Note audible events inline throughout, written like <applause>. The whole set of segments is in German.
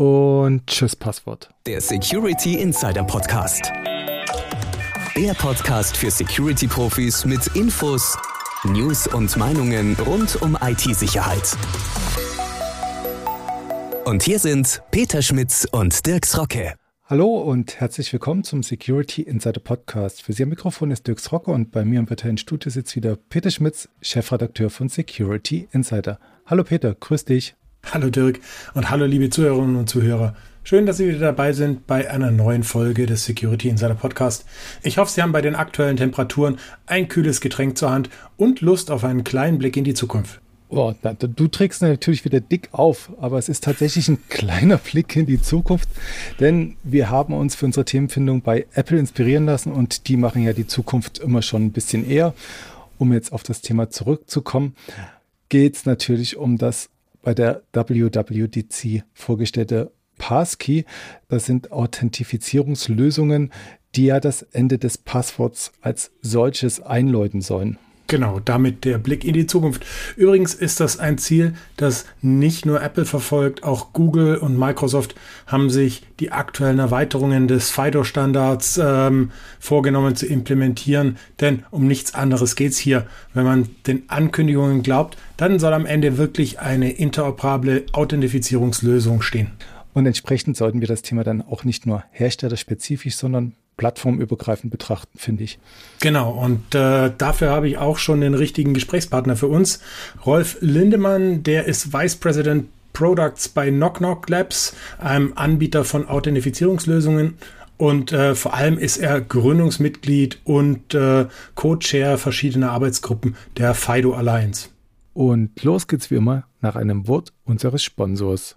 und tschüss Passwort. Der Security Insider Podcast. Der Podcast für Security-Profis mit Infos, News und Meinungen rund um IT-Sicherheit. Und hier sind Peter Schmitz und Dirks Rocke. Hallo und herzlich willkommen zum Security Insider Podcast. Für Sie am Mikrofon ist Dirks Rocke und bei mir im virtuellen Studio sitzt wieder Peter Schmitz, Chefredakteur von Security Insider. Hallo Peter, grüß dich. Hallo Dirk und hallo liebe Zuhörerinnen und Zuhörer. Schön, dass Sie wieder dabei sind bei einer neuen Folge des Security Insider Podcast. Ich hoffe, Sie haben bei den aktuellen Temperaturen ein kühles Getränk zur Hand und Lust auf einen kleinen Blick in die Zukunft. Oh, du trägst natürlich wieder dick auf, aber es ist tatsächlich ein <laughs> kleiner Blick in die Zukunft, denn wir haben uns für unsere Themenfindung bei Apple inspirieren lassen und die machen ja die Zukunft immer schon ein bisschen eher. Um jetzt auf das Thema zurückzukommen, geht es natürlich um das bei der WWDC vorgestellte Passkey. Das sind Authentifizierungslösungen, die ja das Ende des Passworts als solches einläuten sollen. Genau, damit der Blick in die Zukunft. Übrigens ist das ein Ziel, das nicht nur Apple verfolgt, auch Google und Microsoft haben sich die aktuellen Erweiterungen des FIDO-Standards ähm, vorgenommen zu implementieren. Denn um nichts anderes geht es hier. Wenn man den Ankündigungen glaubt, dann soll am Ende wirklich eine interoperable Authentifizierungslösung stehen. Und entsprechend sollten wir das Thema dann auch nicht nur herstellerspezifisch, sondern plattformübergreifend betrachten, finde ich. Genau, und äh, dafür habe ich auch schon den richtigen Gesprächspartner für uns. Rolf Lindemann, der ist Vice President Products bei Knock Knock Labs, einem Anbieter von Authentifizierungslösungen. Und äh, vor allem ist er Gründungsmitglied und äh, Co-Chair verschiedener Arbeitsgruppen der FIDO Alliance. Und los geht's wie immer nach einem Wort unseres Sponsors.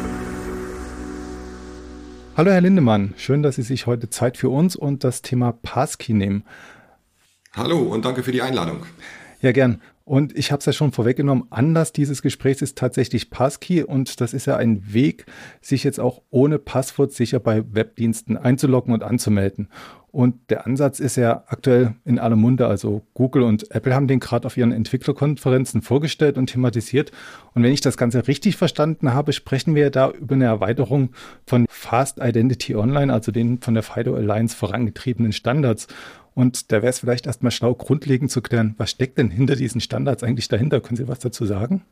Hallo Herr Lindemann, schön, dass Sie sich heute Zeit für uns und das Thema Passkey nehmen. Hallo und danke für die Einladung. Ja, gern. Und ich habe es ja schon vorweggenommen, Anlass dieses Gesprächs ist tatsächlich Passkey und das ist ja ein Weg, sich jetzt auch ohne Passwort sicher bei Webdiensten einzuloggen und anzumelden. Und der Ansatz ist ja aktuell in aller Munde. Also Google und Apple haben den gerade auf ihren Entwicklerkonferenzen vorgestellt und thematisiert. Und wenn ich das Ganze richtig verstanden habe, sprechen wir da über eine Erweiterung von Fast Identity Online, also den von der FIDO Alliance vorangetriebenen Standards. Und da wäre es vielleicht erstmal schlau, grundlegend zu klären, was steckt denn hinter diesen Standards eigentlich dahinter? Können Sie was dazu sagen?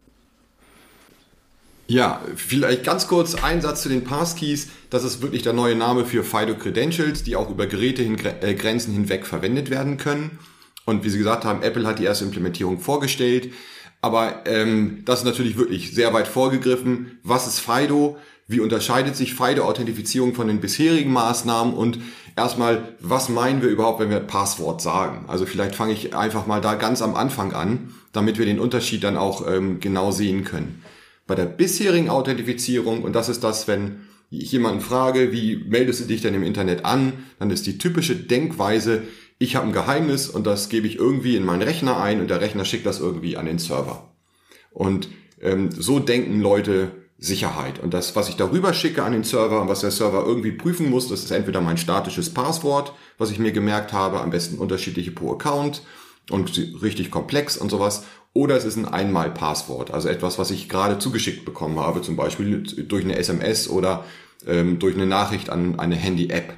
Ja, vielleicht ganz kurz ein Satz zu den Passkeys. Das ist wirklich der neue Name für FIDO Credentials, die auch über Gerätegrenzen äh, hinweg verwendet werden können. Und wie Sie gesagt haben, Apple hat die erste Implementierung vorgestellt. Aber ähm, das ist natürlich wirklich sehr weit vorgegriffen. Was ist FIDO? Wie unterscheidet sich FIDO-Authentifizierung von den bisherigen Maßnahmen? Und erstmal, was meinen wir überhaupt, wenn wir Passwort sagen? Also vielleicht fange ich einfach mal da ganz am Anfang an, damit wir den Unterschied dann auch ähm, genau sehen können. Bei der bisherigen Authentifizierung, und das ist das, wenn ich jemanden frage, wie meldest du dich denn im Internet an, dann ist die typische Denkweise, ich habe ein Geheimnis und das gebe ich irgendwie in meinen Rechner ein und der Rechner schickt das irgendwie an den Server. Und ähm, so denken Leute Sicherheit. Und das, was ich darüber schicke an den Server und was der Server irgendwie prüfen muss, das ist entweder mein statisches Passwort, was ich mir gemerkt habe, am besten unterschiedliche pro Account und richtig komplex und sowas. Oder es ist ein Einmal-Passwort, also etwas, was ich gerade zugeschickt bekommen habe, zum Beispiel durch eine SMS oder ähm, durch eine Nachricht an eine Handy-App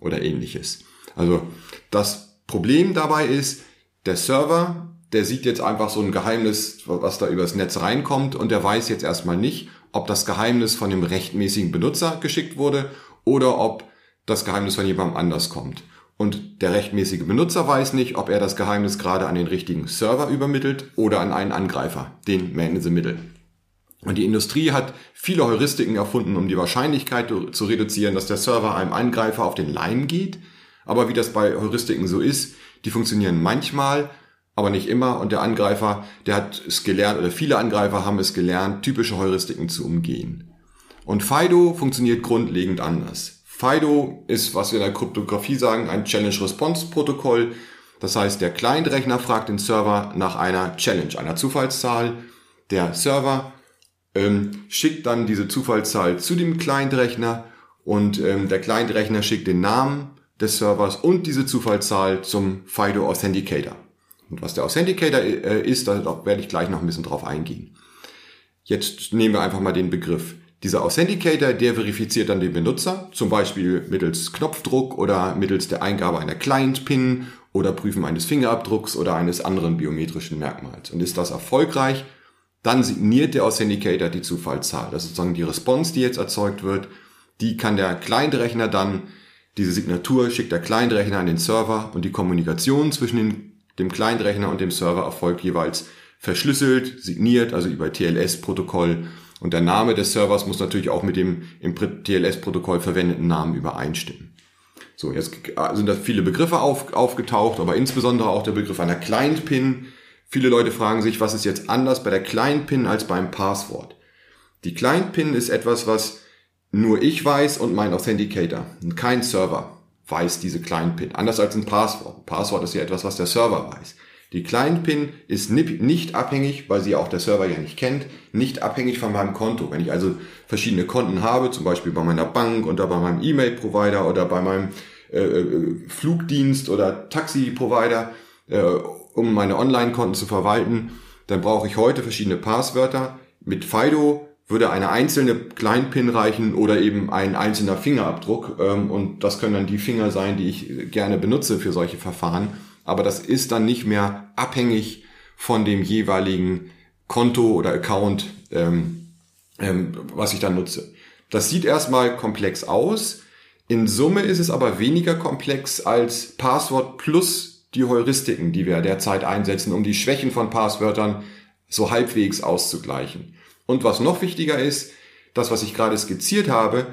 oder ähnliches. Also das Problem dabei ist, der Server, der sieht jetzt einfach so ein Geheimnis, was da übers Netz reinkommt und der weiß jetzt erstmal nicht, ob das Geheimnis von dem rechtmäßigen Benutzer geschickt wurde oder ob das Geheimnis von jemandem anders kommt. Und der rechtmäßige Benutzer weiß nicht, ob er das Geheimnis gerade an den richtigen Server übermittelt oder an einen Angreifer, den Man in the Middle. Und die Industrie hat viele Heuristiken erfunden, um die Wahrscheinlichkeit zu reduzieren, dass der Server einem Angreifer auf den Leim geht. Aber wie das bei Heuristiken so ist, die funktionieren manchmal aber nicht immer. Und der Angreifer, der hat es gelernt, oder viele Angreifer haben es gelernt, typische Heuristiken zu umgehen. Und Fido funktioniert grundlegend anders. FIDO ist, was wir in der Kryptographie sagen, ein Challenge-Response-Protokoll. Das heißt, der Client-Rechner fragt den Server nach einer Challenge, einer Zufallszahl. Der Server ähm, schickt dann diese Zufallszahl zu dem Client-Rechner und ähm, der Client-Rechner schickt den Namen des Servers und diese Zufallszahl zum FIDO Authenticator. Und was der Authenticator äh, ist, da werde ich gleich noch ein bisschen drauf eingehen. Jetzt nehmen wir einfach mal den Begriff. Dieser Authenticator, der verifiziert dann den Benutzer, zum Beispiel mittels Knopfdruck oder mittels der Eingabe einer Client-Pin oder Prüfen eines Fingerabdrucks oder eines anderen biometrischen Merkmals. Und ist das erfolgreich, dann signiert der Authenticator die Zufallszahl. Das ist sozusagen die Response, die jetzt erzeugt wird. Die kann der Client-Rechner dann, diese Signatur schickt der Client-Rechner an den Server und die Kommunikation zwischen dem Client-Rechner und dem Server erfolgt jeweils verschlüsselt, signiert, also über TLS-Protokoll. Und der Name des Servers muss natürlich auch mit dem im TLS-Protokoll verwendeten Namen übereinstimmen. So, jetzt sind da viele Begriffe auf, aufgetaucht, aber insbesondere auch der Begriff einer Client-Pin. Viele Leute fragen sich, was ist jetzt anders bei der Client-Pin als beim Passwort? Die Client-Pin ist etwas, was nur ich weiß und mein Authenticator, kein Server weiß diese Client-Pin. Anders als ein Passwort. Passwort ist ja etwas, was der Server weiß. Die Client-Pin ist nicht abhängig, weil sie auch der Server ja nicht kennt, nicht abhängig von meinem Konto. Wenn ich also verschiedene Konten habe, zum Beispiel bei meiner Bank oder bei meinem E-Mail-Provider oder bei meinem äh, äh Flugdienst oder Taxi-Provider, äh, um meine Online-Konten zu verwalten, dann brauche ich heute verschiedene Passwörter. Mit Fido würde eine einzelne Client-Pin reichen oder eben ein einzelner Fingerabdruck. Ähm, und das können dann die Finger sein, die ich gerne benutze für solche Verfahren aber das ist dann nicht mehr abhängig von dem jeweiligen Konto oder Account, ähm, ähm, was ich dann nutze. Das sieht erstmal komplex aus. In Summe ist es aber weniger komplex als Passwort plus die Heuristiken, die wir derzeit einsetzen, um die Schwächen von Passwörtern so halbwegs auszugleichen. Und was noch wichtiger ist, das, was ich gerade skizziert habe,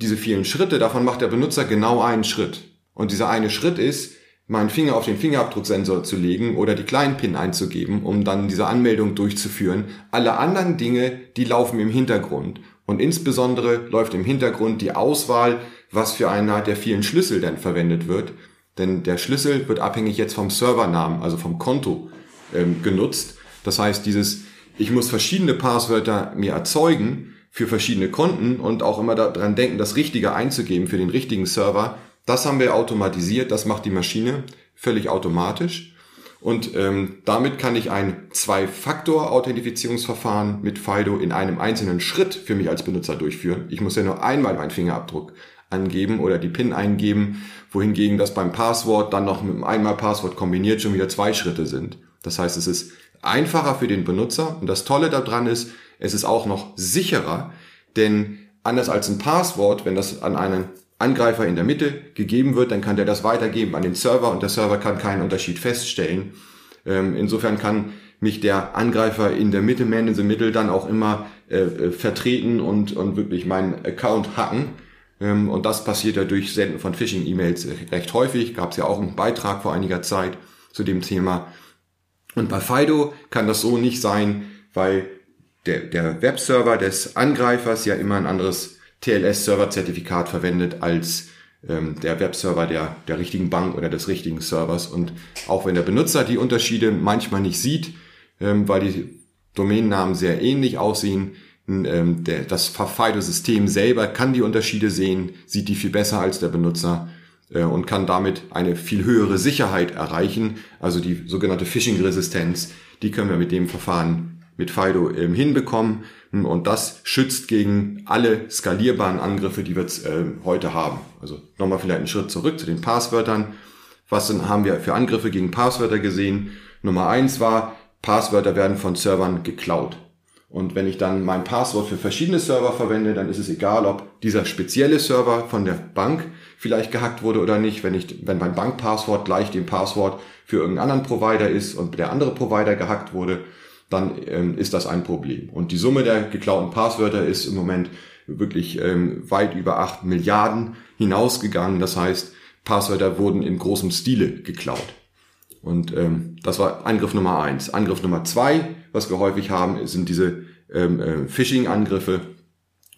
diese vielen Schritte, davon macht der Benutzer genau einen Schritt. Und dieser eine Schritt ist, meinen Finger auf den Fingerabdrucksensor zu legen oder die kleinen PIN einzugeben, um dann diese Anmeldung durchzuführen. Alle anderen Dinge, die laufen im Hintergrund. Und insbesondere läuft im Hintergrund die Auswahl, was für einer der vielen Schlüssel denn verwendet wird. Denn der Schlüssel wird abhängig jetzt vom Servernamen, also vom Konto ähm, genutzt. Das heißt, dieses, ich muss verschiedene Passwörter mir erzeugen für verschiedene Konten und auch immer daran denken, das Richtige einzugeben für den richtigen Server, das haben wir automatisiert, das macht die Maschine völlig automatisch. Und ähm, damit kann ich ein Zwei-Faktor-Authentifizierungsverfahren mit FIDO in einem einzelnen Schritt für mich als Benutzer durchführen. Ich muss ja nur einmal meinen Fingerabdruck angeben oder die PIN eingeben, wohingegen das beim Passwort dann noch mit einem einmal Passwort kombiniert schon wieder zwei Schritte sind. Das heißt, es ist einfacher für den Benutzer und das Tolle daran ist, es ist auch noch sicherer, denn anders als ein Passwort, wenn das an einen Angreifer in der Mitte gegeben wird, dann kann der das weitergeben an den Server und der Server kann keinen Unterschied feststellen. Ähm, insofern kann mich der Angreifer in der Mitte, man in the middle, dann auch immer äh, äh, vertreten und, und wirklich meinen Account hacken. Ähm, und das passiert ja durch Senden von Phishing-E-Mails recht häufig. Gab es ja auch einen Beitrag vor einiger Zeit zu dem Thema. Und bei Fido kann das so nicht sein, weil der, der Webserver des Angreifers ja immer ein anderes TLS-Server-Zertifikat verwendet als ähm, der Webserver der, der richtigen Bank oder des richtigen Servers. Und auch wenn der Benutzer die Unterschiede manchmal nicht sieht, ähm, weil die Domainnamen sehr ähnlich aussehen, ähm, der, das FIDO-System selber kann die Unterschiede sehen, sieht die viel besser als der Benutzer äh, und kann damit eine viel höhere Sicherheit erreichen. Also die sogenannte Phishing-Resistenz, die können wir mit dem Verfahren mit FIDO ähm, hinbekommen. Und das schützt gegen alle skalierbaren Angriffe, die wir jetzt, äh, heute haben. Also nochmal vielleicht einen Schritt zurück zu den Passwörtern. Was denn, haben wir für Angriffe gegen Passwörter gesehen? Nummer eins war, Passwörter werden von Servern geklaut. Und wenn ich dann mein Passwort für verschiedene Server verwende, dann ist es egal, ob dieser spezielle Server von der Bank vielleicht gehackt wurde oder nicht. Wenn ich, wenn mein Bankpasswort gleich dem Passwort für irgendeinen anderen Provider ist und der andere Provider gehackt wurde, dann ähm, ist das ein Problem. Und die Summe der geklauten Passwörter ist im Moment wirklich ähm, weit über acht Milliarden hinausgegangen. Das heißt, Passwörter wurden in großem Stile geklaut. Und ähm, das war Angriff Nummer eins. Angriff Nummer zwei, was wir häufig haben, sind diese ähm, äh, Phishing-Angriffe.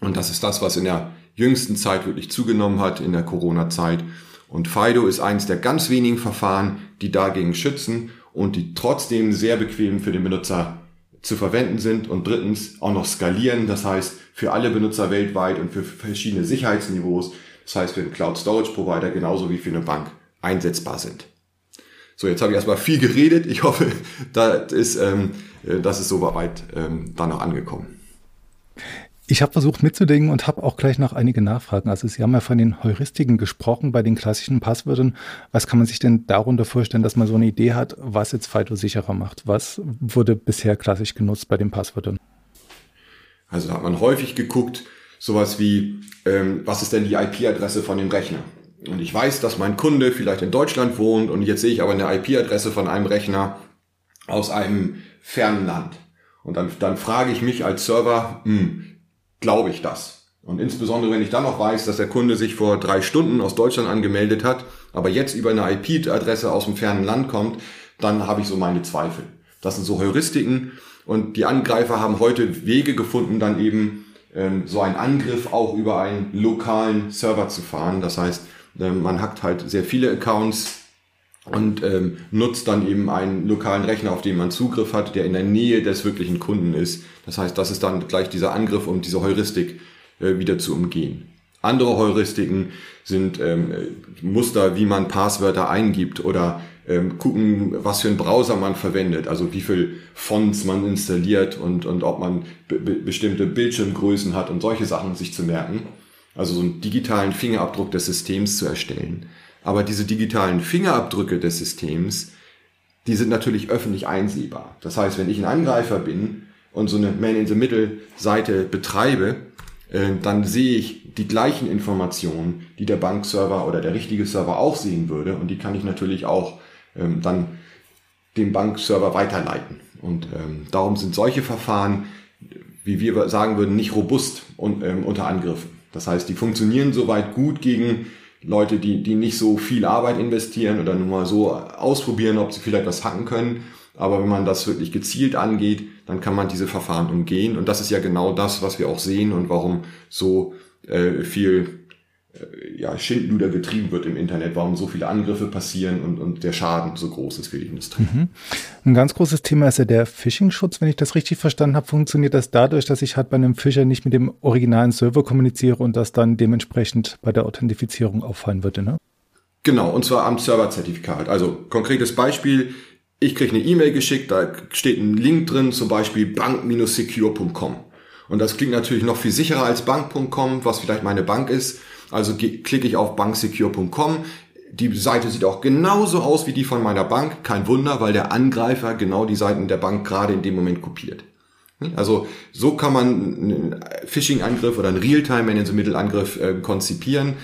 Und das ist das, was in der jüngsten Zeit wirklich zugenommen hat in der Corona-Zeit. Und FIDO ist eins der ganz wenigen Verfahren, die dagegen schützen und die trotzdem sehr bequem für den Benutzer zu verwenden sind und drittens auch noch skalieren, das heißt für alle Benutzer weltweit und für verschiedene Sicherheitsniveaus, das heißt für einen Cloud Storage Provider genauso wie für eine Bank einsetzbar sind. So, jetzt habe ich erstmal viel geredet. Ich hoffe, <laughs> das ist, ähm, äh, das ist soweit ähm, dann noch angekommen. Ich habe versucht mitzudenken und habe auch gleich noch einige Nachfragen. Also Sie haben ja von den Heuristiken gesprochen bei den klassischen Passwörtern. Was kann man sich denn darunter vorstellen, dass man so eine Idee hat, was jetzt FIDO sicherer macht? Was wurde bisher klassisch genutzt bei den Passwörtern? Also da hat man häufig geguckt, sowas wie, ähm, was ist denn die IP-Adresse von dem Rechner? Und ich weiß, dass mein Kunde vielleicht in Deutschland wohnt und jetzt sehe ich aber eine IP-Adresse von einem Rechner aus einem fernen Land. Und dann, dann frage ich mich als Server, hm, glaube ich das. Und insbesondere, wenn ich dann noch weiß, dass der Kunde sich vor drei Stunden aus Deutschland angemeldet hat, aber jetzt über eine IP-Adresse aus dem fernen Land kommt, dann habe ich so meine Zweifel. Das sind so Heuristiken und die Angreifer haben heute Wege gefunden, dann eben ähm, so einen Angriff auch über einen lokalen Server zu fahren. Das heißt, äh, man hackt halt sehr viele Accounts und ähm, nutzt dann eben einen lokalen Rechner, auf den man Zugriff hat, der in der Nähe des wirklichen Kunden ist. Das heißt, das ist dann gleich dieser Angriff, um diese Heuristik äh, wieder zu umgehen. Andere Heuristiken sind ähm, Muster, wie man Passwörter eingibt oder ähm, gucken, was für einen Browser man verwendet, also wie viel Fonts man installiert und, und ob man bestimmte Bildschirmgrößen hat und solche Sachen sich zu merken. Also so einen digitalen Fingerabdruck des Systems zu erstellen. Aber diese digitalen Fingerabdrücke des Systems, die sind natürlich öffentlich einsehbar. Das heißt, wenn ich ein Angreifer bin und so eine Man-in-the-Middle-Seite betreibe, äh, dann sehe ich die gleichen Informationen, die der Bankserver oder der richtige Server auch sehen würde. Und die kann ich natürlich auch ähm, dann dem Bankserver weiterleiten. Und ähm, darum sind solche Verfahren, wie wir sagen würden, nicht robust ähm, unter Angriffen. Das heißt, die funktionieren soweit gut gegen Leute, die, die nicht so viel Arbeit investieren oder nur mal so ausprobieren, ob sie vielleicht was hacken können. Aber wenn man das wirklich gezielt angeht, dann kann man diese Verfahren umgehen. Und das ist ja genau das, was wir auch sehen und warum so äh, viel ja, Schindluder getrieben wird im Internet, warum so viele Angriffe passieren und, und der Schaden so groß ist für die Industrie. Mhm. Ein ganz großes Thema ist ja der Phishing-Schutz. Wenn ich das richtig verstanden habe, funktioniert das dadurch, dass ich halt bei einem Fischer nicht mit dem originalen Server kommuniziere und das dann dementsprechend bei der Authentifizierung auffallen würde, ne? Genau, und zwar am Serverzertifikat. Also konkretes Beispiel, ich kriege eine E-Mail geschickt, da steht ein Link drin, zum Beispiel bank-secure.com. Und das klingt natürlich noch viel sicherer als bank.com, was vielleicht meine Bank ist. Also klicke ich auf banksecure.com. Die Seite sieht auch genauso aus wie die von meiner Bank. Kein Wunder, weil der Angreifer genau die Seiten der Bank gerade in dem Moment kopiert. Also so kann man einen Phishing-Angriff oder einen Realtime-Man-in-the-Middle-Angriff äh, konzipieren.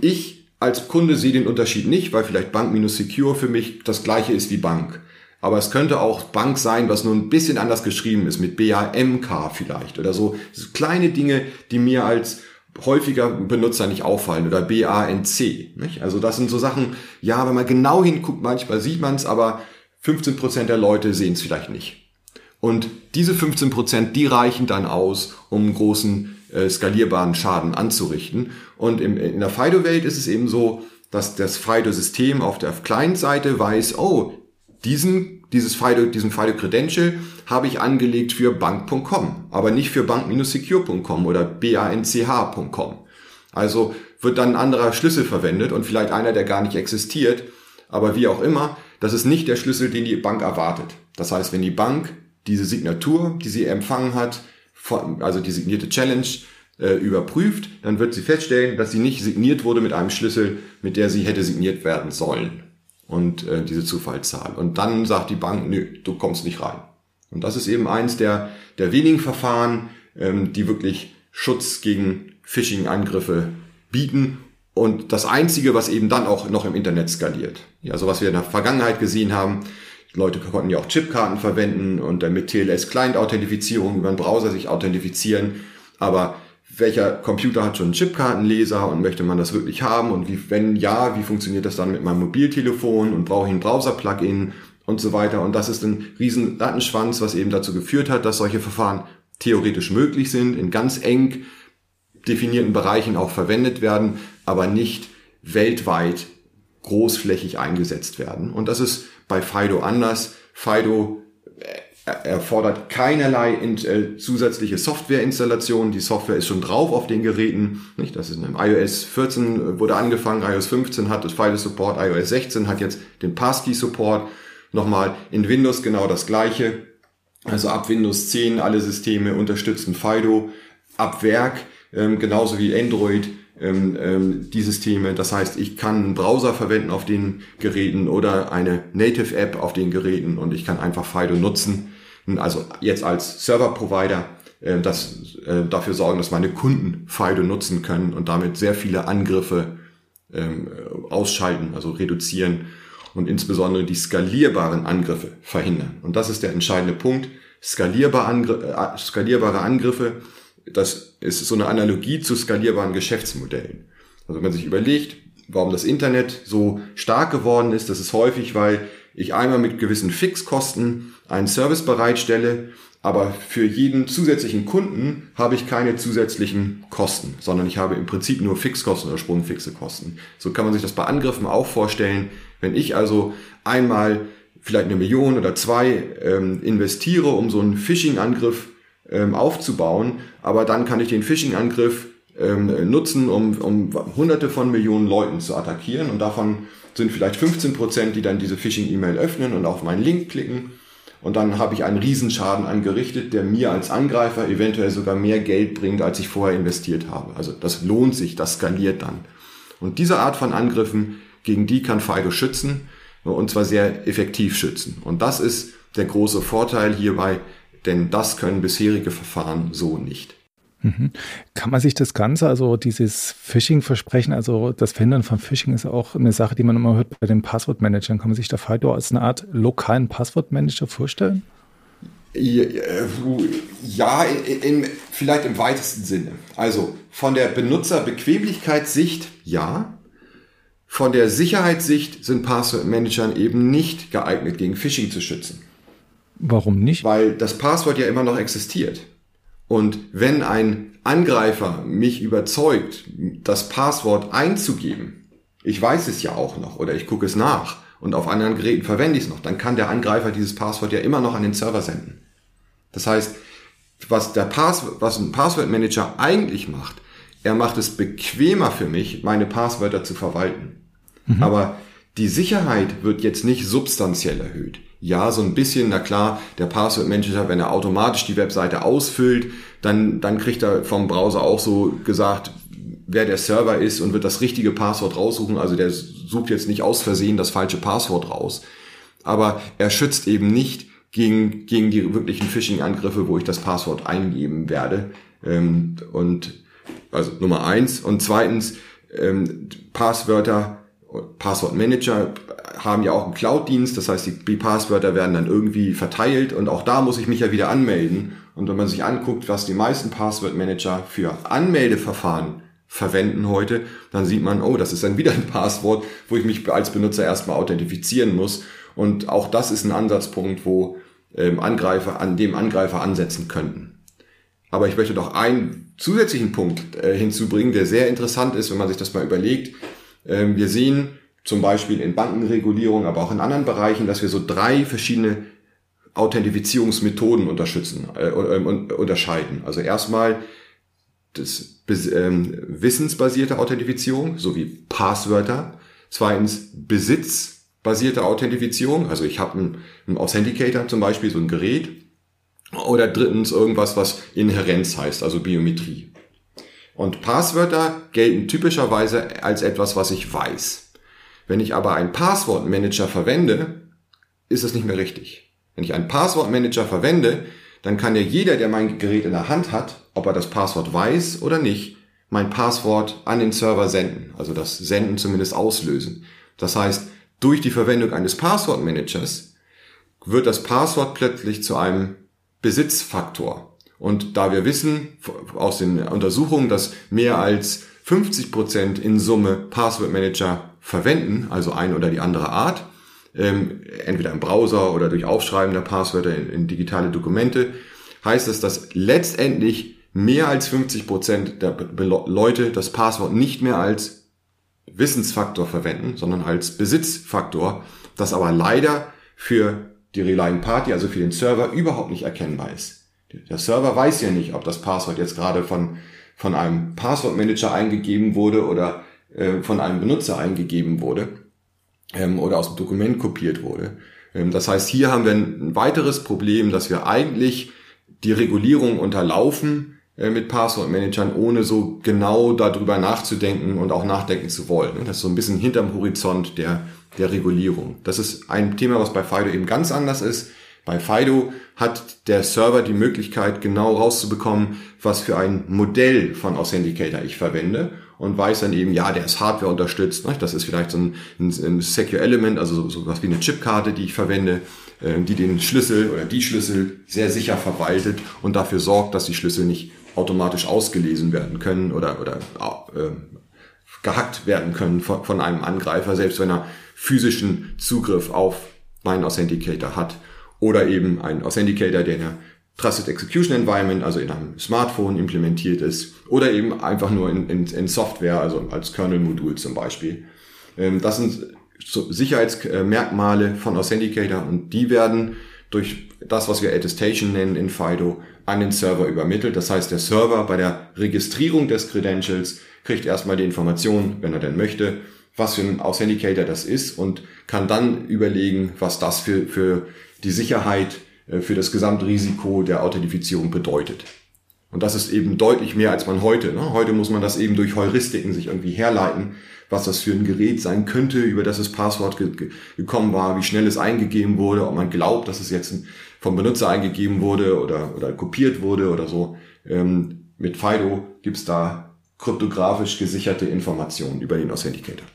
Ich als Kunde sehe den Unterschied nicht, weil vielleicht Bank-Secure für mich das gleiche ist wie Bank. Aber es könnte auch Bank sein, was nur ein bisschen anders geschrieben ist, mit B-A-M-K vielleicht oder so kleine Dinge, die mir als häufiger Benutzer nicht auffallen oder B-A-N-C. Also das sind so Sachen, ja, wenn man genau hinguckt, manchmal sieht man es, aber 15 Prozent der Leute sehen es vielleicht nicht. Und diese 15%, Prozent, die reichen dann aus, um großen äh, skalierbaren Schaden anzurichten. Und im, in der FIDO-Welt ist es eben so, dass das FIDO-System auf der Client-Seite weiß, oh, diesen, dieses FIDO, diesen FIDO Credential habe ich angelegt für bank.com, aber nicht für bank-secure.com oder banch.com. Also wird dann ein anderer Schlüssel verwendet und vielleicht einer, der gar nicht existiert. Aber wie auch immer, das ist nicht der Schlüssel, den die Bank erwartet. Das heißt, wenn die Bank diese Signatur, die sie empfangen hat, also die signierte Challenge, äh, überprüft, dann wird sie feststellen, dass sie nicht signiert wurde mit einem Schlüssel, mit der sie hätte signiert werden sollen und äh, diese Zufallszahl. Und dann sagt die Bank, nö, du kommst nicht rein. Und das ist eben eins der, der wenigen Verfahren, ähm, die wirklich Schutz gegen Phishing-Angriffe bieten. Und das Einzige, was eben dann auch noch im Internet skaliert. Ja, so was wir in der Vergangenheit gesehen haben, Leute konnten ja auch Chipkarten verwenden und dann mit TLS-Client-Authentifizierung über den Browser sich authentifizieren. Aber welcher Computer hat schon einen Chipkartenleser und möchte man das wirklich haben und wie, wenn ja, wie funktioniert das dann mit meinem Mobiltelefon und brauche ich ein Browser-Plugin und so weiter. Und das ist ein riesen Datenschwanz, was eben dazu geführt hat, dass solche Verfahren theoretisch möglich sind, in ganz eng definierten Bereichen auch verwendet werden, aber nicht weltweit großflächig eingesetzt werden. Und das ist bei Fido anders. Fido erfordert keinerlei äh, zusätzliche Softwareinstallation. Die Software ist schon drauf auf den Geräten. Das ist in iOS 14 äh, wurde angefangen, iOS 15 hat das Fido Support, iOS 16 hat jetzt den Passkey Support. Nochmal in Windows genau das gleiche. Also ab Windows 10 alle Systeme unterstützen Fido. Ab Werk, ähm, genauso wie Android, ähm, ähm, die Systeme. Das heißt, ich kann einen Browser verwenden auf den Geräten oder eine Native App auf den Geräten und ich kann einfach Fido nutzen. Also jetzt als Server-Provider äh, das, äh, dafür sorgen, dass meine Kunden Fido nutzen können und damit sehr viele Angriffe ähm, ausschalten, also reduzieren und insbesondere die skalierbaren Angriffe verhindern. Und das ist der entscheidende Punkt. Äh, skalierbare Angriffe das ist so eine Analogie zu skalierbaren Geschäftsmodellen. Also wenn man sich überlegt, warum das Internet so stark geworden ist, das ist häufig, weil ich einmal mit gewissen Fixkosten einen Service bereitstelle, aber für jeden zusätzlichen Kunden habe ich keine zusätzlichen Kosten, sondern ich habe im Prinzip nur Fixkosten oder sprungfixe Kosten. So kann man sich das bei Angriffen auch vorstellen. Wenn ich also einmal vielleicht eine Million oder zwei ähm, investiere, um so einen Phishing-Angriff ähm, aufzubauen. Aber dann kann ich den Phishing-Angriff ähm, nutzen, um, um hunderte von Millionen Leuten zu attackieren. Und davon sind vielleicht 15 Prozent, die dann diese Phishing-E-Mail öffnen und auf meinen Link klicken. Und dann habe ich einen Riesenschaden angerichtet, der mir als Angreifer eventuell sogar mehr Geld bringt, als ich vorher investiert habe. Also das lohnt sich, das skaliert dann. Und diese Art von Angriffen, gegen die kann Fido schützen und zwar sehr effektiv schützen. Und das ist der große Vorteil hierbei, denn das können bisherige Verfahren so nicht. Mhm. Kann man sich das Ganze, also dieses Phishing-Versprechen, also das Verhindern von Phishing ist auch eine Sache, die man immer hört bei den Passwortmanagern. Kann man sich da FIDO als eine Art lokalen Passwortmanager vorstellen? Ja, in, in, vielleicht im weitesten Sinne. Also von der Benutzerbequemlichkeitssicht ja. Von der Sicherheitssicht sind Passwortmanagern eben nicht geeignet, gegen Phishing zu schützen. Warum nicht? Weil das Passwort ja immer noch existiert. Und wenn ein Angreifer mich überzeugt, das Passwort einzugeben, ich weiß es ja auch noch oder ich gucke es nach und auf anderen Geräten verwende ich es noch, dann kann der Angreifer dieses Passwort ja immer noch an den Server senden. Das heißt, was der Pass, was ein Passwortmanager eigentlich macht, er macht es bequemer für mich, meine Passwörter zu verwalten. Mhm. Aber die Sicherheit wird jetzt nicht substanziell erhöht. Ja, so ein bisschen, na klar, der Password Manager, wenn er automatisch die Webseite ausfüllt, dann, dann kriegt er vom Browser auch so gesagt, wer der Server ist und wird das richtige Passwort raussuchen. Also der sucht jetzt nicht aus Versehen das falsche Passwort raus. Aber er schützt eben nicht gegen, gegen die wirklichen Phishing-Angriffe, wo ich das Passwort eingeben werde. Ähm, und also Nummer eins. Und zweitens, ähm, Passwörter Passwortmanager haben ja auch einen Cloud-Dienst, das heißt, die Passwörter werden dann irgendwie verteilt und auch da muss ich mich ja wieder anmelden. Und wenn man sich anguckt, was die meisten Passwortmanager für Anmeldeverfahren verwenden heute, dann sieht man, oh, das ist dann wieder ein Passwort, wo ich mich als Benutzer erstmal authentifizieren muss. Und auch das ist ein Ansatzpunkt, wo ähm, Angreifer an dem Angreifer ansetzen könnten. Aber ich möchte doch einen zusätzlichen Punkt äh, hinzubringen, der sehr interessant ist, wenn man sich das mal überlegt. Ähm, wir sehen zum Beispiel in Bankenregulierung, aber auch in anderen Bereichen, dass wir so drei verschiedene Authentifizierungsmethoden unterstützen, äh, unterscheiden. Also erstmal das ähm, wissensbasierte Authentifizierung sowie Passwörter. Zweitens besitzbasierte Authentifizierung. Also ich habe einen, einen Authenticator zum Beispiel, so ein Gerät. Oder drittens irgendwas, was Inherenz heißt, also Biometrie. Und Passwörter gelten typischerweise als etwas, was ich weiß. Wenn ich aber einen Passwortmanager verwende, ist es nicht mehr richtig. Wenn ich einen Passwortmanager verwende, dann kann ja jeder, der mein Gerät in der Hand hat, ob er das Passwort weiß oder nicht, mein Passwort an den Server senden. Also das Senden zumindest auslösen. Das heißt, durch die Verwendung eines Passwortmanagers wird das Passwort plötzlich zu einem Besitzfaktor. Und da wir wissen aus den Untersuchungen, dass mehr als 50 Prozent in Summe Password Manager verwenden, also eine oder die andere Art, ähm, entweder im Browser oder durch Aufschreiben der Passwörter in, in digitale Dokumente, heißt es, dass letztendlich mehr als 50 Prozent der Leute das Passwort nicht mehr als Wissensfaktor verwenden, sondern als Besitzfaktor, das aber leider für die Relying Party, also für den Server, überhaupt nicht erkennbar ist. Der Server weiß ja nicht, ob das Passwort jetzt gerade von, von einem Passwortmanager eingegeben wurde oder äh, von einem Benutzer eingegeben wurde ähm, oder aus dem Dokument kopiert wurde. Ähm, das heißt, hier haben wir ein weiteres Problem, dass wir eigentlich die Regulierung unterlaufen äh, mit Passwortmanagern, ohne so genau darüber nachzudenken und auch nachdenken zu wollen. Das ist so ein bisschen hinterm Horizont der, der Regulierung. Das ist ein Thema, was bei Fido eben ganz anders ist. Bei Fido hat der Server die Möglichkeit, genau rauszubekommen, was für ein Modell von Authenticator ich verwende und weiß dann eben, ja, der ist Hardware unterstützt. Das ist vielleicht so ein, ein, ein Secure Element, also so, was wie eine Chipkarte, die ich verwende, äh, die den Schlüssel oder die Schlüssel sehr sicher verwaltet und dafür sorgt, dass die Schlüssel nicht automatisch ausgelesen werden können oder, oder äh, gehackt werden können von, von einem Angreifer, selbst wenn er physischen Zugriff auf meinen Authenticator hat. Oder eben ein Authenticator, der Trusted Execution Environment, also in einem Smartphone implementiert ist oder eben einfach nur in, in, in Software, also als Kernel-Modul zum Beispiel. Ähm, das sind Sicherheitsmerkmale von Authenticator und die werden durch das, was wir Attestation nennen in FIDO, an den Server übermittelt. Das heißt, der Server bei der Registrierung des Credentials kriegt erstmal die Information, wenn er denn möchte, was für ein Authenticator das ist und kann dann überlegen, was das für, für die Sicherheit äh, für das Gesamtrisiko der Authentifizierung bedeutet. Und das ist eben deutlich mehr als man heute. Ne? Heute muss man das eben durch Heuristiken sich irgendwie herleiten, was das für ein Gerät sein könnte, über das das Passwort ge gekommen war, wie schnell es eingegeben wurde, ob man glaubt, dass es jetzt vom Benutzer eingegeben wurde oder, oder kopiert wurde oder so. Ähm, mit FIDO gibt's da kryptografisch gesicherte Informationen über den Authenticator.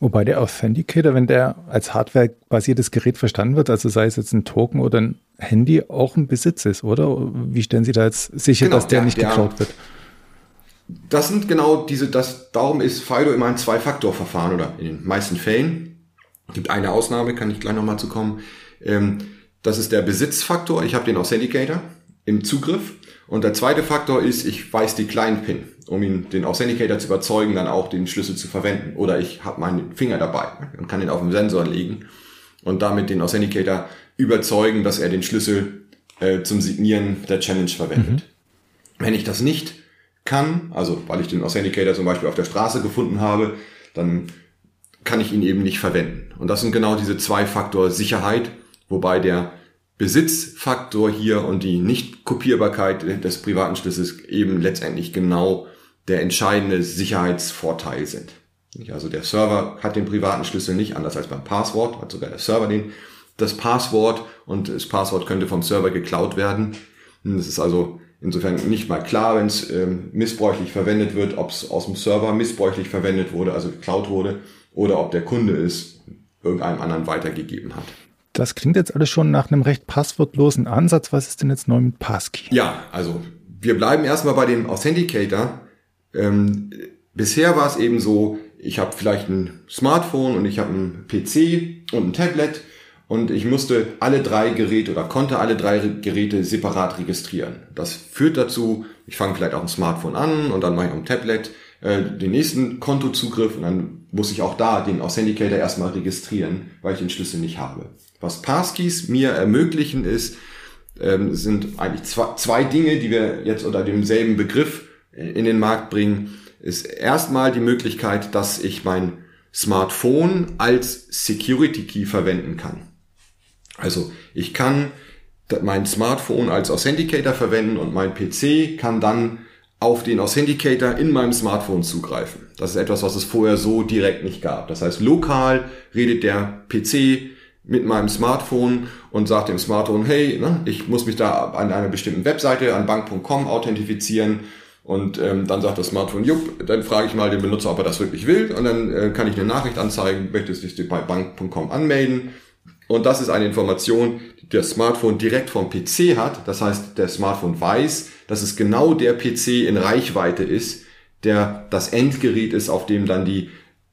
Wobei der Authenticator, wenn der als hardwarebasiertes Gerät verstanden wird, also sei es jetzt ein Token oder ein Handy, auch ein Besitz ist, oder? Wie stellen Sie da jetzt sicher, genau, dass der, der nicht geklaut wird? Das sind genau diese, das, darum ist FIDO immer ein Zwei-Faktor-Verfahren oder in den meisten Fällen. Gibt eine Ausnahme, kann ich gleich nochmal zu kommen. Ähm, das ist der Besitzfaktor. Ich habe den Authenticator im Zugriff. Und der zweite Faktor ist, ich weiß die kleinen PIN um ihn, den Authenticator zu überzeugen, dann auch den Schlüssel zu verwenden. Oder ich habe meinen Finger dabei und kann ihn auf dem Sensor legen und damit den Authenticator überzeugen, dass er den Schlüssel äh, zum Signieren der Challenge verwendet. Mhm. Wenn ich das nicht kann, also weil ich den Authenticator zum Beispiel auf der Straße gefunden habe, dann kann ich ihn eben nicht verwenden. Und das sind genau diese zwei Faktor Sicherheit, wobei der Besitzfaktor hier und die Nicht-Kopierbarkeit des privaten Schlüssels eben letztendlich genau der entscheidende Sicherheitsvorteil sind. Also der Server hat den privaten Schlüssel nicht, anders als beim Passwort, hat sogar der Server den, das Passwort und das Passwort könnte vom Server geklaut werden. Es ist also insofern nicht mal klar, wenn es ähm, missbräuchlich verwendet wird, ob es aus dem Server missbräuchlich verwendet wurde, also geklaut wurde, oder ob der Kunde es irgendeinem anderen weitergegeben hat. Das klingt jetzt alles schon nach einem recht passwortlosen Ansatz. Was ist denn jetzt neu mit Passkey? Ja, also wir bleiben erstmal bei dem Authenticator. Ähm, bisher war es eben so, ich habe vielleicht ein Smartphone und ich habe einen PC und ein Tablet und ich musste alle drei Geräte oder konnte alle drei Geräte separat registrieren. Das führt dazu, ich fange vielleicht auf dem Smartphone an und dann mache ich dem Tablet äh, den nächsten Kontozugriff und dann muss ich auch da den Authenticator erstmal registrieren, weil ich den Schlüssel nicht habe. Was Passkeys mir ermöglichen ist, ähm, sind eigentlich zwei, zwei Dinge, die wir jetzt unter demselben Begriff in den Markt bringen, ist erstmal die Möglichkeit, dass ich mein Smartphone als Security Key verwenden kann. Also ich kann mein Smartphone als Authenticator verwenden und mein PC kann dann auf den Authenticator in meinem Smartphone zugreifen. Das ist etwas, was es vorher so direkt nicht gab. Das heißt, lokal redet der PC mit meinem Smartphone und sagt dem Smartphone, hey, ne, ich muss mich da an einer bestimmten Webseite, an bank.com authentifizieren und ähm, dann sagt das Smartphone, jupp, dann frage ich mal den Benutzer, ob er das wirklich will. Und dann äh, kann ich eine Nachricht anzeigen, möchtest du dich bei bank.com anmelden. Und das ist eine Information, die das Smartphone direkt vom PC hat. Das heißt, der Smartphone weiß, dass es genau der PC in Reichweite ist, der das Endgerät ist, auf dem dann die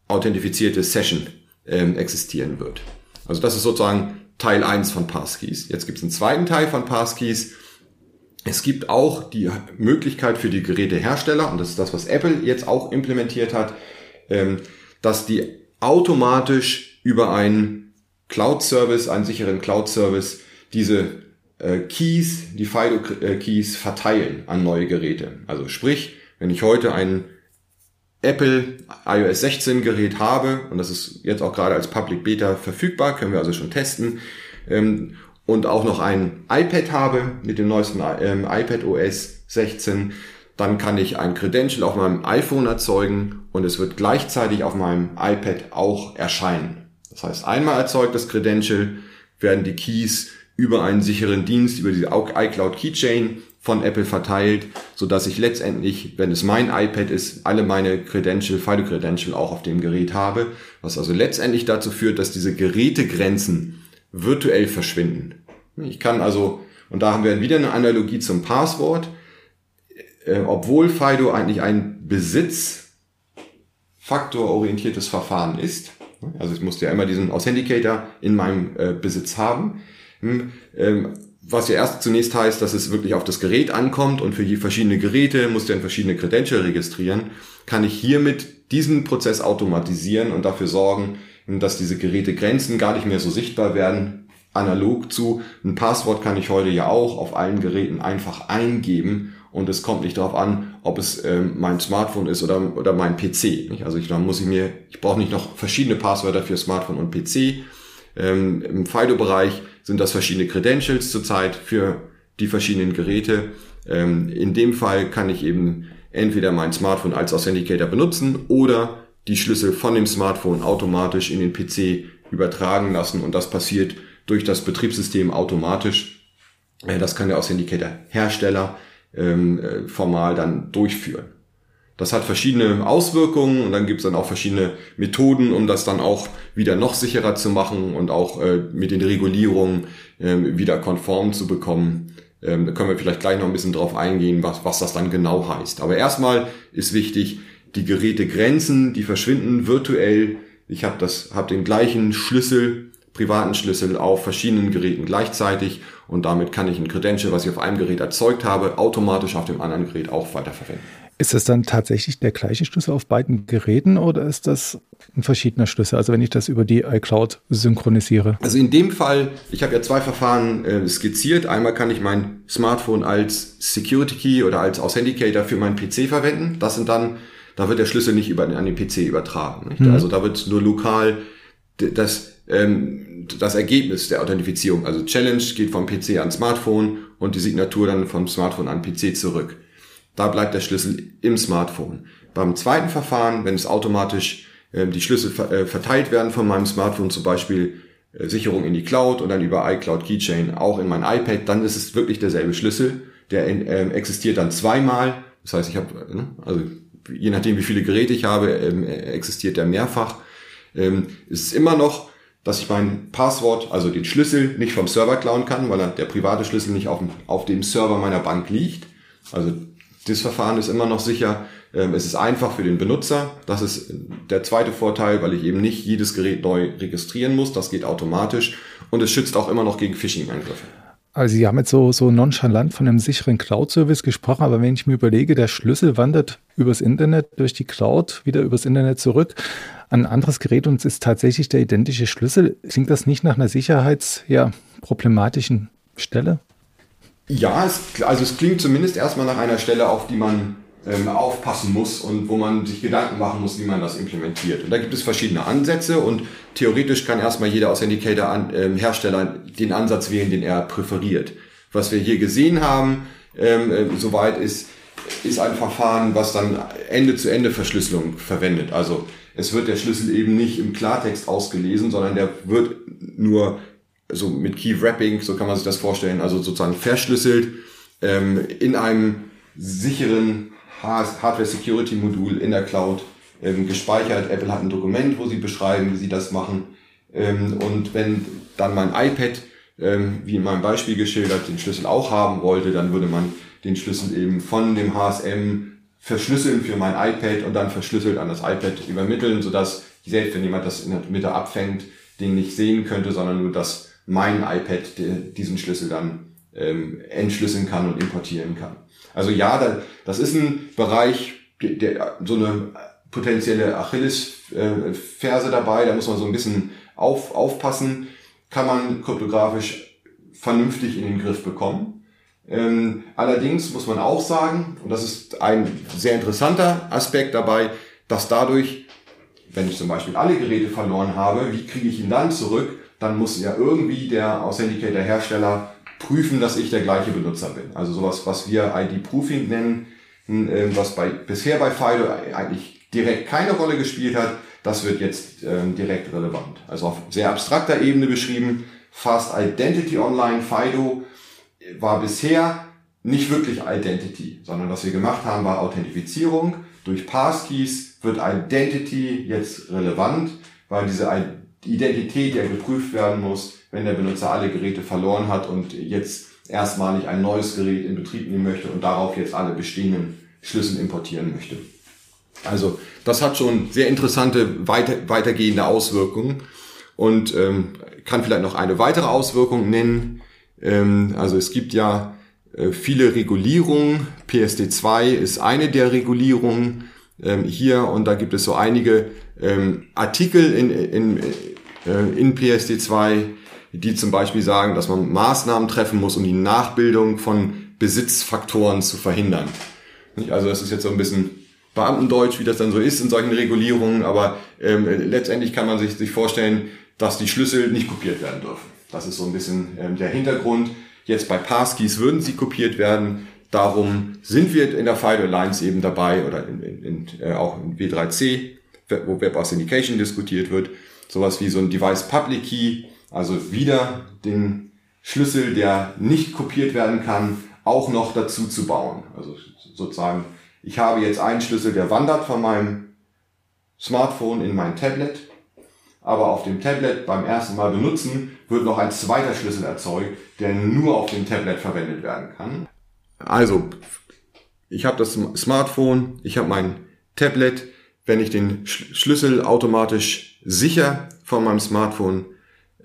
authentifizierte Session ähm, existieren wird. Also das ist sozusagen Teil eins von Passkeys. Jetzt gibt es einen zweiten Teil von Passkeys, Es gibt auch die Möglichkeit für die Gerätehersteller, und das ist das, was Apple jetzt auch implementiert hat, ähm, dass die automatisch über einen Cloud-Service, einen sicheren Cloud-Service, diese äh, Keys, die FIDO-Keys verteilen an neue Geräte. Also sprich, wenn ich heute ein Apple iOS 16 Gerät habe, und das ist jetzt auch gerade als Public Beta verfügbar, können wir also schon testen, ähm, und auch noch ein iPad habe mit dem neuesten ähm, iPad OS 16, dann kann ich ein Credential auf meinem iPhone erzeugen und es wird gleichzeitig auf meinem iPad auch erscheinen. Das heißt, einmal erzeugt das Credential, werden die Keys über einen sicheren Dienst, über diese iCloud Keychain von Apple verteilt, so dass ich letztendlich, wenn es mein iPad ist, alle meine Credential, FIDO Credential auch auf dem Gerät habe, was also letztendlich dazu führt, dass diese Gerätegrenzen virtuell verschwinden. Ich kann also, und da haben wir wieder eine Analogie zum Passwort, äh, obwohl FIDO eigentlich ein besitzfaktororientiertes Verfahren ist, also ich musste ja immer diesen Authenticator in meinem äh, Besitz haben, hm, ähm, was ja erst zunächst heißt, dass es wirklich auf das Gerät ankommt und für je verschiedene Geräte muss dann verschiedene Credential registrieren, kann ich hiermit diesen Prozess automatisieren und dafür sorgen, dass diese Gerätegrenzen gar nicht mehr so sichtbar werden. Analog zu, ein Passwort kann ich heute ja auch auf allen Geräten einfach eingeben und es kommt nicht darauf an, ob es ähm, mein Smartphone ist oder, oder mein PC. Nicht? Also ich, dann muss ich mir, ich brauche nicht noch verschiedene Passwörter für Smartphone und PC. Ähm, Im FIDO-Bereich sind das verschiedene Credentials zurzeit für die verschiedenen Geräte. Ähm, in dem Fall kann ich eben entweder mein Smartphone als Authenticator benutzen oder die Schlüssel von dem Smartphone automatisch in den PC übertragen lassen und das passiert durch das Betriebssystem automatisch. Äh, das kann der Authenticator-Hersteller ähm, äh, formal dann durchführen. Das hat verschiedene Auswirkungen und dann gibt es dann auch verschiedene Methoden, um das dann auch wieder noch sicherer zu machen und auch äh, mit den Regulierungen äh, wieder konform zu bekommen. Ähm, da können wir vielleicht gleich noch ein bisschen drauf eingehen, was, was das dann genau heißt. Aber erstmal ist wichtig, die Gerätegrenzen, die verschwinden virtuell. Ich habe das, habe den gleichen Schlüssel, privaten Schlüssel auf verschiedenen Geräten gleichzeitig und damit kann ich ein Credential, was ich auf einem Gerät erzeugt habe, automatisch auf dem anderen Gerät auch weiterverwenden. Ist das dann tatsächlich der gleiche Schlüssel auf beiden Geräten oder ist das ein verschiedener Schlüssel? Also wenn ich das über die iCloud synchronisiere? Also in dem Fall, ich habe ja zwei Verfahren äh, skizziert. Einmal kann ich mein Smartphone als Security Key oder als Authenticator für meinen PC verwenden. Das sind dann, da wird der Schlüssel nicht über, an den PC übertragen. Mhm. Also da wird nur lokal das, ähm, das Ergebnis der Authentifizierung, also Challenge geht vom PC an Smartphone und die Signatur dann vom Smartphone an PC zurück. Da bleibt der Schlüssel im Smartphone. Beim zweiten Verfahren, wenn es automatisch äh, die Schlüssel ver äh, verteilt werden von meinem Smartphone, zum Beispiel äh, Sicherung in die Cloud und dann über iCloud Keychain auch in mein iPad, dann ist es wirklich derselbe Schlüssel. Der äh, existiert dann zweimal. Das heißt, ich habe, ne, also je nachdem, wie viele Geräte ich habe, ähm, existiert der mehrfach. Ähm, es ist immer noch dass ich mein Passwort, also den Schlüssel, nicht vom Server klauen kann, weil der private Schlüssel nicht auf dem, auf dem Server meiner Bank liegt. Also das Verfahren ist immer noch sicher. Ähm, es ist einfach für den Benutzer. Das ist der zweite Vorteil, weil ich eben nicht jedes Gerät neu registrieren muss. Das geht automatisch. Und es schützt auch immer noch gegen Phishing-Angriffe. Also Sie haben jetzt so, so nonchalant von einem sicheren Cloud-Service gesprochen, aber wenn ich mir überlege, der Schlüssel wandert übers Internet durch die Cloud wieder übers Internet zurück an ein anderes Gerät und es ist tatsächlich der identische Schlüssel, klingt das nicht nach einer sicherheitsproblematischen ja, Stelle? Ja, es, also es klingt zumindest erstmal nach einer Stelle, auf die man ähm, aufpassen muss und wo man sich Gedanken machen muss, wie man das implementiert. Und da gibt es verschiedene Ansätze und theoretisch kann erstmal jeder Authenticator-Hersteller ähm, den Ansatz wählen, den er präferiert. Was wir hier gesehen haben, ähm, äh, soweit ist, ist ein Verfahren, was dann Ende-zu-Ende-Verschlüsselung verwendet. Also es wird der Schlüssel eben nicht im Klartext ausgelesen, sondern der wird nur so mit Key Wrapping, so kann man sich das vorstellen, also sozusagen verschlüsselt ähm, in einem sicheren Hardware Security Modul in der Cloud ähm, gespeichert. Apple hat ein Dokument, wo sie beschreiben, wie sie das machen. Ähm, und wenn dann mein iPad, ähm, wie in meinem Beispiel geschildert, den Schlüssel auch haben wollte, dann würde man den Schlüssel eben von dem HSM verschlüsseln für mein iPad und dann verschlüsselt an das iPad übermitteln, sodass selbst wenn jemand das in der Mitte abfängt, den nicht sehen könnte, sondern nur das mein iPad diesen Schlüssel dann ähm, entschlüsseln kann und importieren kann. Also ja, das ist ein Bereich, der, der so eine potenzielle Achillesferse dabei, da muss man so ein bisschen auf, aufpassen, kann man kryptografisch vernünftig in den Griff bekommen. Ähm, allerdings muss man auch sagen, und das ist ein sehr interessanter Aspekt dabei, dass dadurch, wenn ich zum Beispiel alle Geräte verloren habe, wie kriege ich ihn dann zurück? Dann muss ja irgendwie der Authenticator-Hersteller prüfen, dass ich der gleiche Benutzer bin. Also sowas, was wir ID-Proofing nennen, ähm, was bei, bisher bei Fido eigentlich direkt keine Rolle gespielt hat, das wird jetzt ähm, direkt relevant. Also auf sehr abstrakter Ebene beschrieben, Fast Identity Online, Fido, war bisher nicht wirklich Identity, sondern was wir gemacht haben, war Authentifizierung. Durch Passkeys wird Identity jetzt relevant, weil diese Identität ja geprüft werden muss, wenn der Benutzer alle Geräte verloren hat und jetzt erstmalig ein neues Gerät in Betrieb nehmen möchte und darauf jetzt alle bestehenden Schlüssel importieren möchte. Also das hat schon sehr interessante weiter, weitergehende Auswirkungen und ähm, kann vielleicht noch eine weitere Auswirkung nennen. Ähm, also es gibt ja äh, viele Regulierungen. PSD2 ist eine der Regulierungen ähm, hier und da gibt es so einige ähm, Artikel in, in, äh, in PSD2, die zum Beispiel sagen, dass man Maßnahmen treffen muss, um die Nachbildung von Besitzfaktoren zu verhindern. Also das ist jetzt so ein bisschen Beamtendeutsch, wie das dann so ist in solchen Regulierungen, aber ähm, letztendlich kann man sich, sich vorstellen, dass die Schlüssel nicht kopiert werden dürfen. Das ist so ein bisschen ähm, der Hintergrund. Jetzt bei Passkeys würden sie kopiert werden. Darum sind wir in der FIDO Alliance eben dabei oder in, in, in, äh, auch in W3C, wo Web Authentication diskutiert wird. Sowas wie so ein Device Public Key, also wieder den Schlüssel, der nicht kopiert werden kann, auch noch dazu zu bauen. Also sozusagen, ich habe jetzt einen Schlüssel, der wandert von meinem Smartphone in mein Tablet aber auf dem Tablet beim ersten Mal benutzen wird noch ein zweiter Schlüssel erzeugt, der nur auf dem Tablet verwendet werden kann. Also, ich habe das Smartphone, ich habe mein Tablet. Wenn ich den Schlüssel automatisch sicher von meinem Smartphone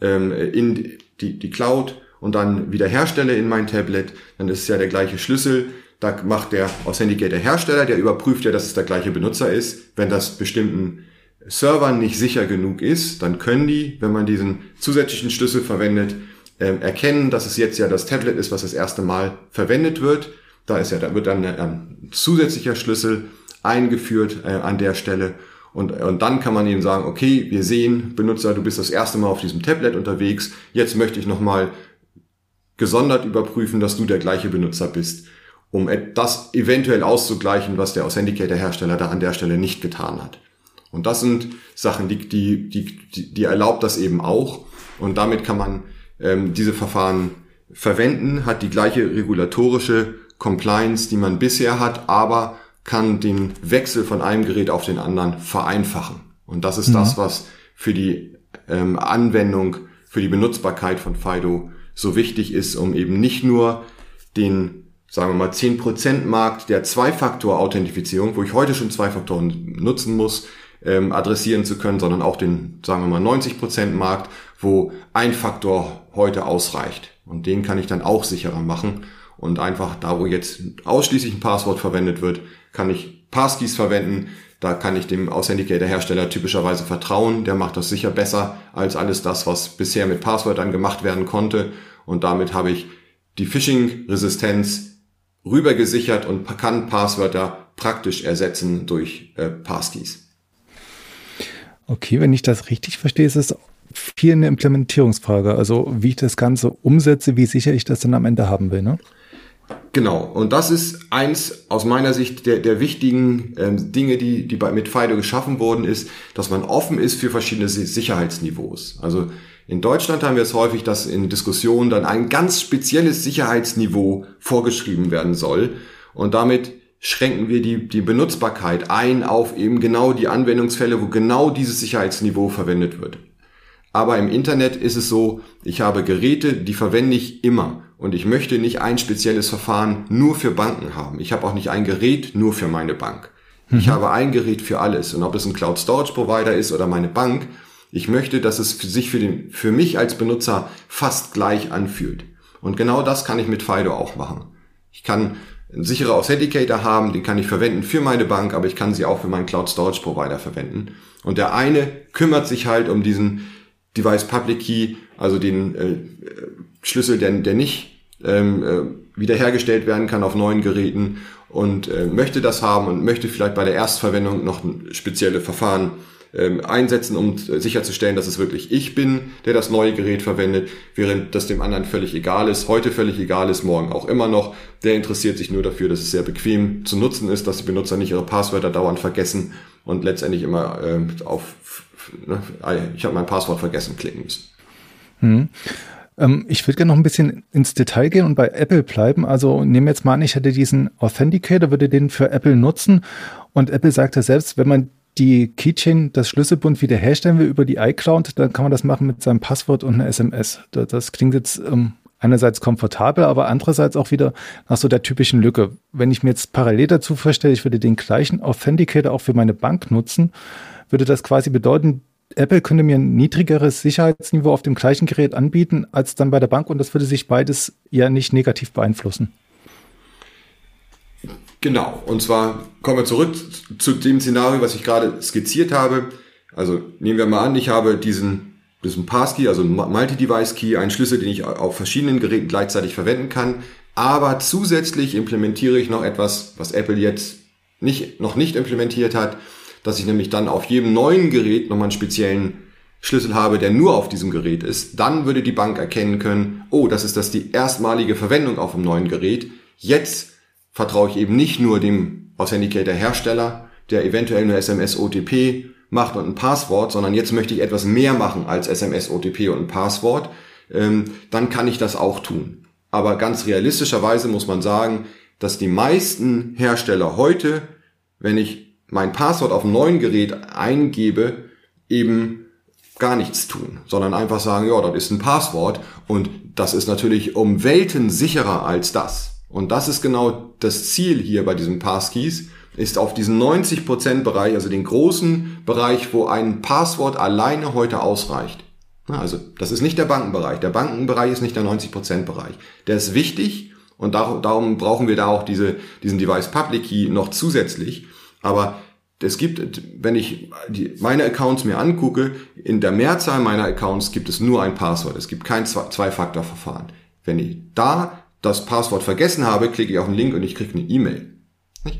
ähm, in die, die Cloud und dann wieder herstelle in mein Tablet, dann ist es ja der gleiche Schlüssel. Da macht der Authenticator Hersteller, der überprüft ja, dass es der gleiche Benutzer ist, wenn das bestimmten Server nicht sicher genug ist, dann können die, wenn man diesen zusätzlichen Schlüssel verwendet, äh, erkennen, dass es jetzt ja das Tablet ist, was das erste Mal verwendet wird. Da ist ja, da wird dann ein zusätzlicher Schlüssel eingeführt äh, an der Stelle. Und, und dann kann man eben sagen, okay, wir sehen, Benutzer, du bist das erste Mal auf diesem Tablet unterwegs. Jetzt möchte ich nochmal gesondert überprüfen, dass du der gleiche Benutzer bist, um das eventuell auszugleichen, was der Authenticator-Hersteller da an der Stelle nicht getan hat. Und das sind Sachen, die, die, die, die erlaubt das eben auch. Und damit kann man ähm, diese Verfahren verwenden, hat die gleiche regulatorische Compliance, die man bisher hat, aber kann den Wechsel von einem Gerät auf den anderen vereinfachen. Und das ist mhm. das, was für die ähm, Anwendung, für die Benutzbarkeit von FIDO so wichtig ist, um eben nicht nur den, sagen wir mal, 10% Markt der Zwei-Faktor-Authentifizierung, wo ich heute schon zwei Faktoren nutzen muss, ähm, adressieren zu können, sondern auch den, sagen wir mal, 90% Markt, wo ein Faktor heute ausreicht. Und den kann ich dann auch sicherer machen. Und einfach da, wo jetzt ausschließlich ein Passwort verwendet wird, kann ich Passkeys verwenden. Da kann ich dem Authenticator-Hersteller typischerweise vertrauen. Der macht das sicher besser als alles das, was bisher mit Passwörtern gemacht werden konnte. Und damit habe ich die Phishing-Resistenz rübergesichert und kann Passwörter praktisch ersetzen durch äh, Passkeys. Okay, wenn ich das richtig verstehe, ist es viel eine Implementierungsfrage. Also wie ich das Ganze umsetze, wie sicher ich das dann am Ende haben will. Ne? Genau, und das ist eins aus meiner Sicht der, der wichtigen ähm, Dinge, die, die bei, mit FIDO geschaffen worden ist, dass man offen ist für verschiedene Sicherheitsniveaus. Also in Deutschland haben wir es häufig, dass in Diskussionen dann ein ganz spezielles Sicherheitsniveau vorgeschrieben werden soll und damit schränken wir die, die Benutzbarkeit ein auf eben genau die Anwendungsfälle, wo genau dieses Sicherheitsniveau verwendet wird. Aber im Internet ist es so, ich habe Geräte, die verwende ich immer. Und ich möchte nicht ein spezielles Verfahren nur für Banken haben. Ich habe auch nicht ein Gerät nur für meine Bank. Mhm. Ich habe ein Gerät für alles. Und ob es ein Cloud Storage Provider ist oder meine Bank, ich möchte, dass es sich für, den, für mich als Benutzer fast gleich anfühlt. Und genau das kann ich mit FIDO auch machen. Ich kann einen sicheren Authenticator haben, den kann ich verwenden für meine Bank, aber ich kann sie auch für meinen Cloud Storage Provider verwenden. Und der eine kümmert sich halt um diesen Device Public Key, also den äh, Schlüssel, der, der nicht ähm, äh, wiederhergestellt werden kann auf neuen Geräten und äh, möchte das haben und möchte vielleicht bei der Erstverwendung noch spezielle Verfahren ähm, einsetzen, um sicherzustellen, dass es wirklich ich bin, der das neue Gerät verwendet, während das dem anderen völlig egal ist, heute völlig egal ist, morgen auch immer noch. Der interessiert sich nur dafür, dass es sehr bequem zu nutzen ist, dass die Benutzer nicht ihre Passwörter dauernd vergessen und letztendlich immer äh, auf ne, ich habe mein Passwort vergessen klicken müssen. Hm. Ähm, ich würde gerne noch ein bisschen ins Detail gehen und bei Apple bleiben. Also nehmen wir jetzt mal an, ich hätte diesen Authenticator, würde den für Apple nutzen. Und Apple sagt ja selbst, wenn man die Keychain, das Schlüsselbund wiederherstellen will über die iCloud, dann kann man das machen mit seinem Passwort und einer SMS. Das klingt jetzt ähm, einerseits komfortabel, aber andererseits auch wieder nach so der typischen Lücke. Wenn ich mir jetzt parallel dazu vorstelle, ich würde den gleichen Authenticator auch für meine Bank nutzen, würde das quasi bedeuten, Apple könnte mir ein niedrigeres Sicherheitsniveau auf dem gleichen Gerät anbieten als dann bei der Bank und das würde sich beides ja nicht negativ beeinflussen. Genau, und zwar kommen wir zurück zu dem Szenario, was ich gerade skizziert habe. Also nehmen wir mal an, ich habe diesen, diesen Passkey, also Multi-Device-Key, einen Schlüssel, den ich auf verschiedenen Geräten gleichzeitig verwenden kann. Aber zusätzlich implementiere ich noch etwas, was Apple jetzt nicht, noch nicht implementiert hat dass ich nämlich dann auf jedem neuen Gerät nochmal einen speziellen Schlüssel habe, der nur auf diesem Gerät ist, dann würde die Bank erkennen können, oh, das ist das die erstmalige Verwendung auf dem neuen Gerät. Jetzt vertraue ich eben nicht nur dem Authenticator Hersteller, der eventuell nur SMS OTP macht und ein Passwort, sondern jetzt möchte ich etwas mehr machen als SMS OTP und ein Passwort, ähm, dann kann ich das auch tun. Aber ganz realistischerweise muss man sagen, dass die meisten Hersteller heute, wenn ich mein Passwort auf einem neuen Gerät eingebe, eben gar nichts tun, sondern einfach sagen, ja, das ist ein Passwort und das ist natürlich um Welten sicherer als das. Und das ist genau das Ziel hier bei diesen Passkeys, ist auf diesen 90% Bereich, also den großen Bereich, wo ein Passwort alleine heute ausreicht. Also das ist nicht der Bankenbereich. Der Bankenbereich ist nicht der 90% Bereich. Der ist wichtig und darum brauchen wir da auch diese, diesen Device Public Key noch zusätzlich. Aber es gibt, wenn ich die, meine Accounts mir angucke, in der Mehrzahl meiner Accounts gibt es nur ein Passwort. Es gibt kein Zwei-Faktor-Verfahren. Wenn ich da das Passwort vergessen habe, klicke ich auf den Link und ich kriege eine E-Mail.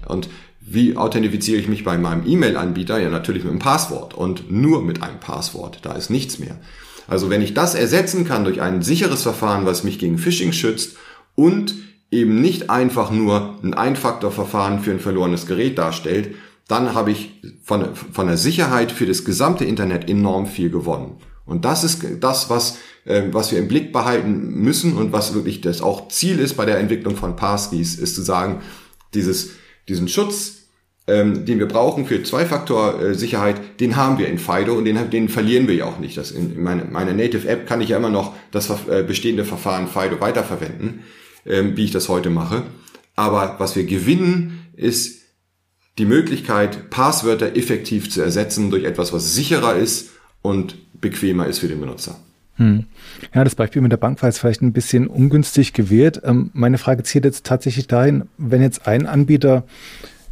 Und wie authentifiziere ich mich bei meinem E-Mail-Anbieter? Ja, natürlich mit einem Passwort und nur mit einem Passwort. Da ist nichts mehr. Also wenn ich das ersetzen kann durch ein sicheres Verfahren, was mich gegen Phishing schützt und eben nicht einfach nur ein Ein-Faktor-Verfahren für ein verlorenes Gerät darstellt, dann habe ich von, von der Sicherheit für das gesamte Internet enorm viel gewonnen. Und das ist das, was, äh, was wir im Blick behalten müssen und was wirklich das auch Ziel ist bei der Entwicklung von Passkeys, ist zu sagen, dieses, diesen Schutz, ähm, den wir brauchen für Zwei-Faktor-Sicherheit, den haben wir in FIDO und den, den verlieren wir ja auch nicht. Das in, in meine, Native App kann ich ja immer noch das äh, bestehende Verfahren FIDO weiterverwenden, ähm, wie ich das heute mache. Aber was wir gewinnen, ist die Möglichkeit, Passwörter effektiv zu ersetzen durch etwas, was sicherer ist und bequemer ist für den Benutzer. Hm. Ja, das Beispiel mit der Bank war jetzt vielleicht ein bisschen ungünstig gewählt. Ähm, meine Frage zielt jetzt tatsächlich dahin, wenn jetzt ein Anbieter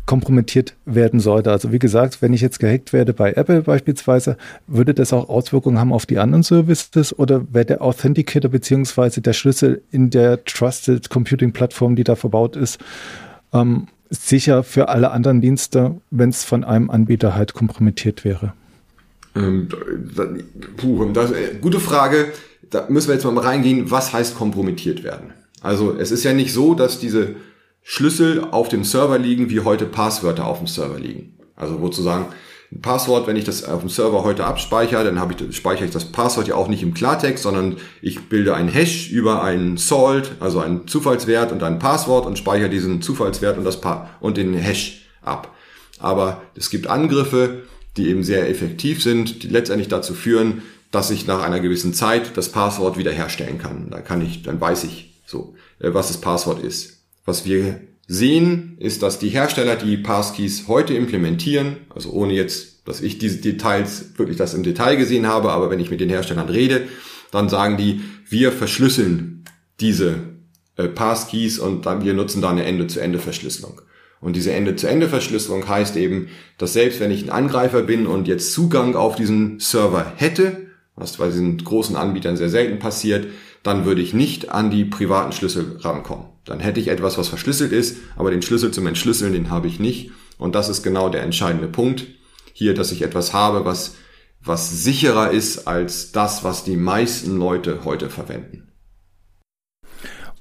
kompromittiert werden sollte. Also wie gesagt, wenn ich jetzt gehackt werde bei Apple beispielsweise, würde das auch Auswirkungen haben auf die anderen Services oder wäre der Authenticator beziehungsweise der Schlüssel in der Trusted Computing Plattform, die da verbaut ist, ähm, sicher für alle anderen Dienste, wenn es von einem Anbieter halt kompromittiert wäre? Ähm, puh, das, äh, gute Frage. Da müssen wir jetzt mal reingehen, was heißt kompromittiert werden? Also es ist ja nicht so, dass diese Schlüssel auf dem Server liegen, wie heute Passwörter auf dem Server liegen. Also sozusagen, ein Passwort, wenn ich das auf dem Server heute abspeichere, dann habe ich, speichere ich das Passwort ja auch nicht im Klartext, sondern ich bilde einen Hash über einen Salt, also einen Zufallswert und ein Passwort und speichere diesen Zufallswert und das pa und den Hash ab. Aber es gibt Angriffe, die eben sehr effektiv sind, die letztendlich dazu führen, dass ich nach einer gewissen Zeit das Passwort wiederherstellen kann. Da kann ich, dann weiß ich so, äh, was das Passwort ist. Was wir sehen, ist, dass die Hersteller die Passkeys heute implementieren, also ohne jetzt, dass ich diese Details wirklich das im Detail gesehen habe, aber wenn ich mit den Herstellern rede, dann sagen die, wir verschlüsseln diese äh, Passkeys und dann, wir nutzen da eine Ende-zu-Ende-Verschlüsselung. Und diese Ende-zu-Ende-Verschlüsselung heißt eben, dass selbst wenn ich ein Angreifer bin und jetzt Zugang auf diesen Server hätte, was bei diesen großen Anbietern sehr selten passiert, dann würde ich nicht an die privaten Schlüssel rankommen. Dann hätte ich etwas, was verschlüsselt ist, aber den Schlüssel zum Entschlüsseln, den habe ich nicht. Und das ist genau der entscheidende Punkt hier, dass ich etwas habe, was, was sicherer ist als das, was die meisten Leute heute verwenden.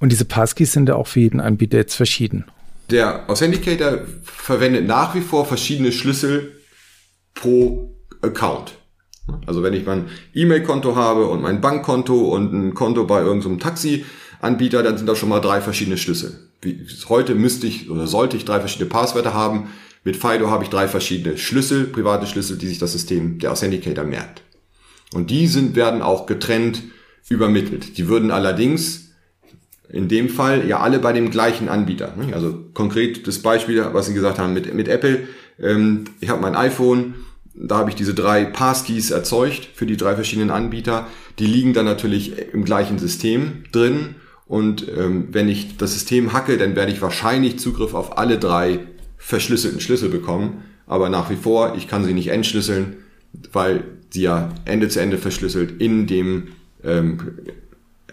Und diese Passkeys sind ja auch für jeden Anbieter jetzt verschieden. Der Authenticator verwendet nach wie vor verschiedene Schlüssel pro Account. Also wenn ich mein E-Mail-Konto habe und mein Bankkonto und ein Konto bei irgendeinem Taxi-Anbieter, dann sind da schon mal drei verschiedene Schlüssel. Wie, heute müsste ich oder sollte ich drei verschiedene Passwörter haben. Mit Fido habe ich drei verschiedene Schlüssel, private Schlüssel, die sich das System, der Authenticator merkt. Und die sind, werden auch getrennt übermittelt. Die würden allerdings in dem Fall ja alle bei dem gleichen Anbieter. Also konkret das Beispiel, was Sie gesagt haben mit, mit Apple. Ähm, ich habe mein iPhone, da habe ich diese drei Passkeys erzeugt für die drei verschiedenen Anbieter. Die liegen dann natürlich im gleichen System drin. Und ähm, wenn ich das System hacke, dann werde ich wahrscheinlich Zugriff auf alle drei verschlüsselten Schlüssel bekommen. Aber nach wie vor, ich kann sie nicht entschlüsseln, weil sie ja Ende zu Ende verschlüsselt in dem ähm,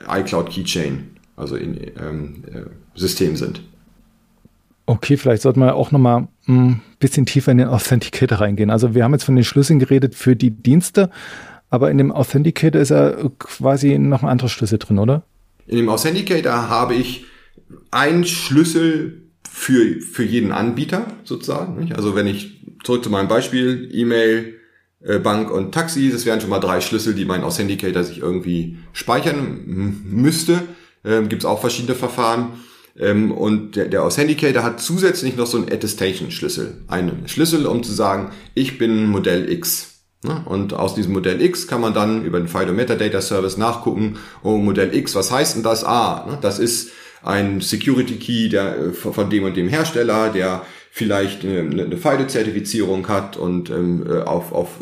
iCloud Keychain, also in ähm, äh, System sind. Okay, vielleicht sollten wir auch nochmal ein bisschen tiefer in den Authenticator reingehen. Also wir haben jetzt von den Schlüsseln geredet für die Dienste, aber in dem Authenticator ist ja quasi noch ein anderer Schlüssel drin, oder? In dem Authenticator habe ich einen Schlüssel für, für jeden Anbieter sozusagen. Also wenn ich zurück zu meinem Beispiel, E-Mail, äh, Bank und Taxi, das wären schon mal drei Schlüssel, die mein Authenticator sich irgendwie speichern müsste. Ähm, Gibt es auch verschiedene Verfahren. Ähm, und der, der Authenticator hat zusätzlich noch so einen Attestation-Schlüssel. Einen Schlüssel, um zu sagen, ich bin Modell X. Ne? Und aus diesem Modell X kann man dann über den FIDO Metadata Service nachgucken, oh, Modell X, was heißt denn das? Ah, ne? das ist ein Security Key der, äh, von dem und dem Hersteller, der vielleicht eine, eine FIDO-Zertifizierung hat und ähm, äh, auf, auf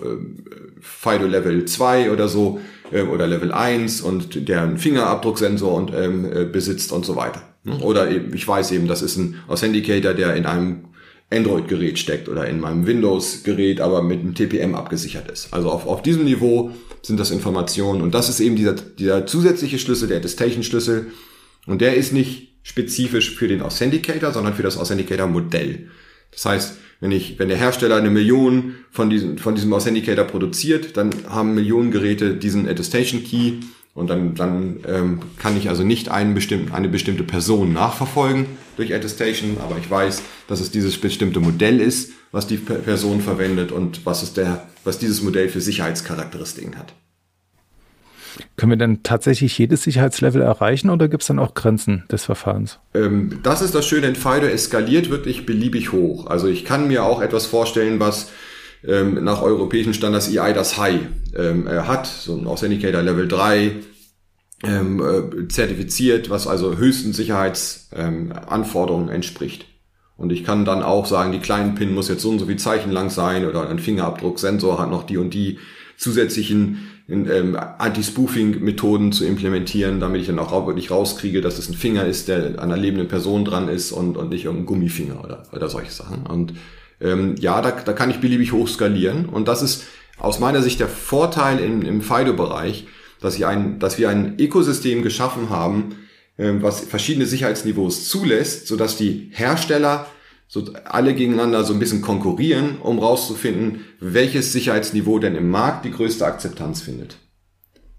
FIDO Level 2 oder so ähm, oder Level 1 und der einen Fingerabdrucksensor und, ähm, äh, besitzt und so weiter. Ne? Oder eben, ich weiß eben, das ist ein Authenticator, der in einem Android-Gerät steckt oder in meinem Windows-Gerät, aber mit einem TPM abgesichert ist. Also auf, auf diesem Niveau sind das Informationen und das ist eben dieser, dieser zusätzliche Schlüssel, der Attestation-Schlüssel und der ist nicht spezifisch für den Authenticator, sondern für das Authenticator-Modell. Das heißt, wenn ich, wenn der Hersteller eine Million von diesem, von diesem Authenticator produziert, dann haben Millionen Geräte diesen Attestation Key und dann, dann ähm, kann ich also nicht einen bestimmten, eine bestimmte Person nachverfolgen durch Attestation, aber ich weiß, dass es dieses bestimmte Modell ist, was die Person verwendet und was es der, was dieses Modell für Sicherheitscharakteristiken hat. Können wir denn tatsächlich jedes Sicherheitslevel erreichen oder gibt es dann auch Grenzen des Verfahrens? Ähm, das ist das Schöne, in FIDO eskaliert wirklich beliebig hoch. Also ich kann mir auch etwas vorstellen, was ähm, nach europäischen Standards EI das High ähm, hat, so ein Authenticator Level 3, ähm, äh, zertifiziert, was also höchsten Sicherheitsanforderungen ähm, entspricht. Und ich kann dann auch sagen, die kleinen Pin muss jetzt so und so viel Zeichen lang sein oder ein Fingerabdrucksensor hat noch die und die zusätzlichen ähm, Anti-Spoofing-Methoden zu implementieren, damit ich dann auch wirklich rauskriege, dass es ein Finger ist, der an einer lebenden Person dran ist und, und nicht irgendein Gummifinger oder, oder solche Sachen. Und ähm, ja, da, da kann ich beliebig hoch skalieren. Und das ist aus meiner Sicht der Vorteil im, im FIDO-Bereich, dass, ich ein, dass wir ein Ökosystem geschaffen haben, ähm, was verschiedene Sicherheitsniveaus zulässt, sodass die Hersteller so alle gegeneinander so ein bisschen konkurrieren, um rauszufinden, welches Sicherheitsniveau denn im Markt die größte Akzeptanz findet.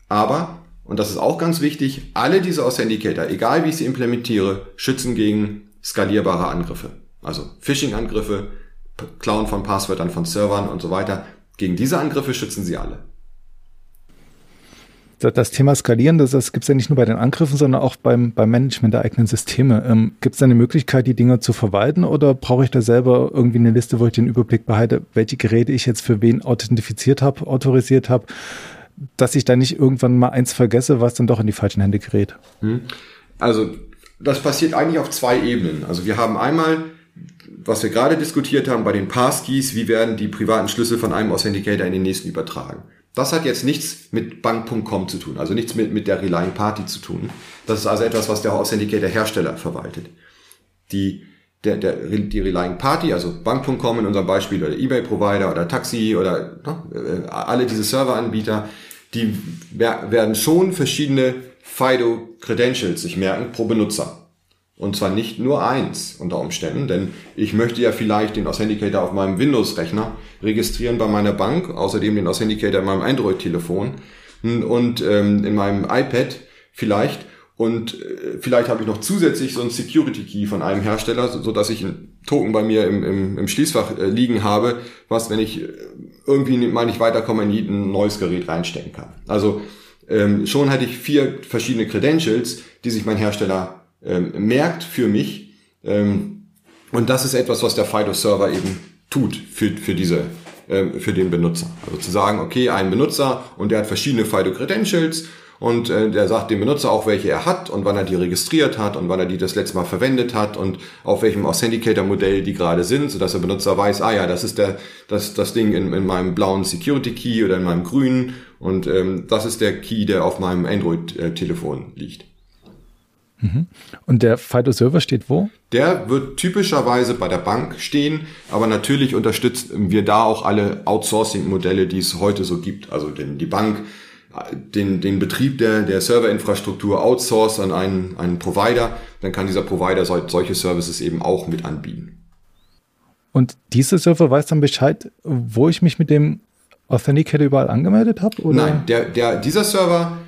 Aber, und das ist auch ganz wichtig, alle diese Authenticator, egal wie ich sie implementiere, schützen gegen skalierbare Angriffe. Also Phishing-Angriffe, Klauen von Passwörtern von Servern und so weiter. Gegen diese Angriffe schützen sie alle das Thema Skalieren, das, das gibt es ja nicht nur bei den Angriffen, sondern auch beim, beim Management der eigenen Systeme. Ähm, gibt es da eine Möglichkeit, die Dinge zu verwalten oder brauche ich da selber irgendwie eine Liste, wo ich den Überblick behalte, welche Geräte ich jetzt für wen authentifiziert habe, autorisiert habe, dass ich da nicht irgendwann mal eins vergesse, was dann doch in die falschen Hände gerät? Hm. Also das passiert eigentlich auf zwei Ebenen. Also wir haben einmal was wir gerade diskutiert haben bei den Passkeys, wie werden die privaten Schlüssel von einem Authenticator in den nächsten übertragen. Das hat jetzt nichts mit Bank.com zu tun, also nichts mit, mit der Relying Party zu tun. Das ist also etwas, was der Authenticator Hersteller verwaltet. Die, der, der, die Relying Party, also Bank.com in unserem Beispiel oder eBay-Provider oder Taxi oder ne, alle diese Serveranbieter, die werden schon verschiedene FIDO-Credentials sich merken pro Benutzer. Und zwar nicht nur eins unter Umständen, denn ich möchte ja vielleicht den Authenticator auf meinem Windows-Rechner registrieren bei meiner Bank, außerdem den Authenticator in meinem Android-Telefon und ähm, in meinem iPad vielleicht. Und äh, vielleicht habe ich noch zusätzlich so einen Security Key von einem Hersteller, so, so dass ich einen Token bei mir im, im, im Schließfach äh, liegen habe, was, wenn ich äh, irgendwie mal nicht weiterkomme, in ein neues Gerät reinstecken kann. Also ähm, schon hatte ich vier verschiedene Credentials, die sich mein Hersteller ähm, merkt für mich. Ähm, und das ist etwas, was der FIDO-Server eben tut für, für diese ähm, für den Benutzer. Also zu sagen, okay, ein Benutzer und der hat verschiedene FIDO-Credentials und äh, der sagt dem Benutzer auch, welche er hat und wann er die registriert hat und wann er die das letzte Mal verwendet hat und auf welchem Authenticator-Modell die gerade sind, sodass der Benutzer weiß, ah ja, das ist der, das, das Ding in, in meinem blauen Security Key oder in meinem grünen und ähm, das ist der Key, der auf meinem Android-Telefon liegt. Mhm. Und der FIDO-Server steht wo? Der wird typischerweise bei der Bank stehen, aber natürlich unterstützen wir da auch alle Outsourcing-Modelle, die es heute so gibt. Also den, die Bank, den, den Betrieb der, der Serverinfrastruktur outsource an einen, einen Provider, dann kann dieser Provider solche Services eben auch mit anbieten. Und dieser Server weiß dann Bescheid, wo ich mich mit dem Authenticator überall angemeldet habe? Nein, der, der, dieser Server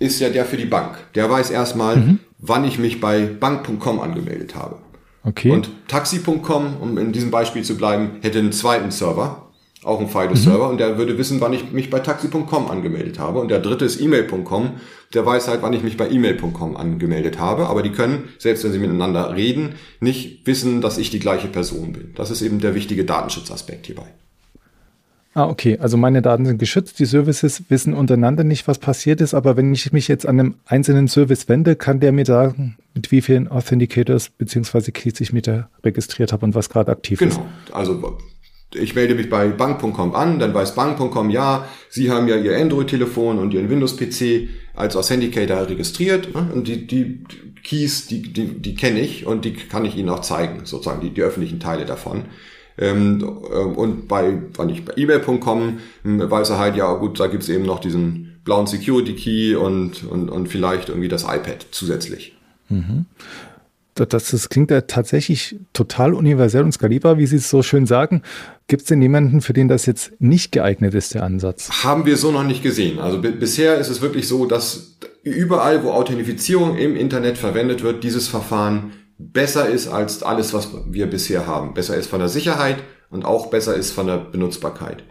ist ja der für die Bank. Der weiß erstmal, mhm. wann ich mich bei bank.com angemeldet habe. Okay. Und taxi.com, um in diesem Beispiel zu bleiben, hätte einen zweiten Server, auch einen FIDO-Server, mhm. und der würde wissen, wann ich mich bei taxi.com angemeldet habe. Und der dritte ist e-mail.com, der weiß halt, wann ich mich bei e-mail.com angemeldet habe. Aber die können, selbst wenn sie miteinander reden, nicht wissen, dass ich die gleiche Person bin. Das ist eben der wichtige Datenschutzaspekt hierbei. Ah, okay. Also meine Daten sind geschützt. Die Services wissen untereinander nicht, was passiert ist. Aber wenn ich mich jetzt an einem einzelnen Service wende, kann der mir sagen, mit wie vielen Authenticators bzw. Keys ich mich da registriert habe und was gerade aktiv genau. ist. Genau. Also ich melde mich bei bank.com an, dann weiß bank.com, ja, Sie haben ja Ihr Android-Telefon und Ihren Windows-PC als Authenticator registriert. Ne? Und die, die Keys, die, die, die kenne ich und die kann ich Ihnen auch zeigen, sozusagen die, die öffentlichen Teile davon. Ähm, ähm, und bei, wenn ich bei e-mail.com hm, weiß er halt, ja gut, da gibt's eben noch diesen blauen Security Key und, und, und vielleicht irgendwie das iPad zusätzlich. Mhm. Das, das klingt ja tatsächlich total universell und skalierbar, wie Sie es so schön sagen. Gibt es denn jemanden, für den das jetzt nicht geeignet ist, der Ansatz? Haben wir so noch nicht gesehen. Also bisher ist es wirklich so, dass überall, wo Authentifizierung im Internet verwendet wird, dieses Verfahren besser ist als alles, was wir bisher haben. Besser ist von der Sicherheit und auch besser ist von der Benutzbarkeit.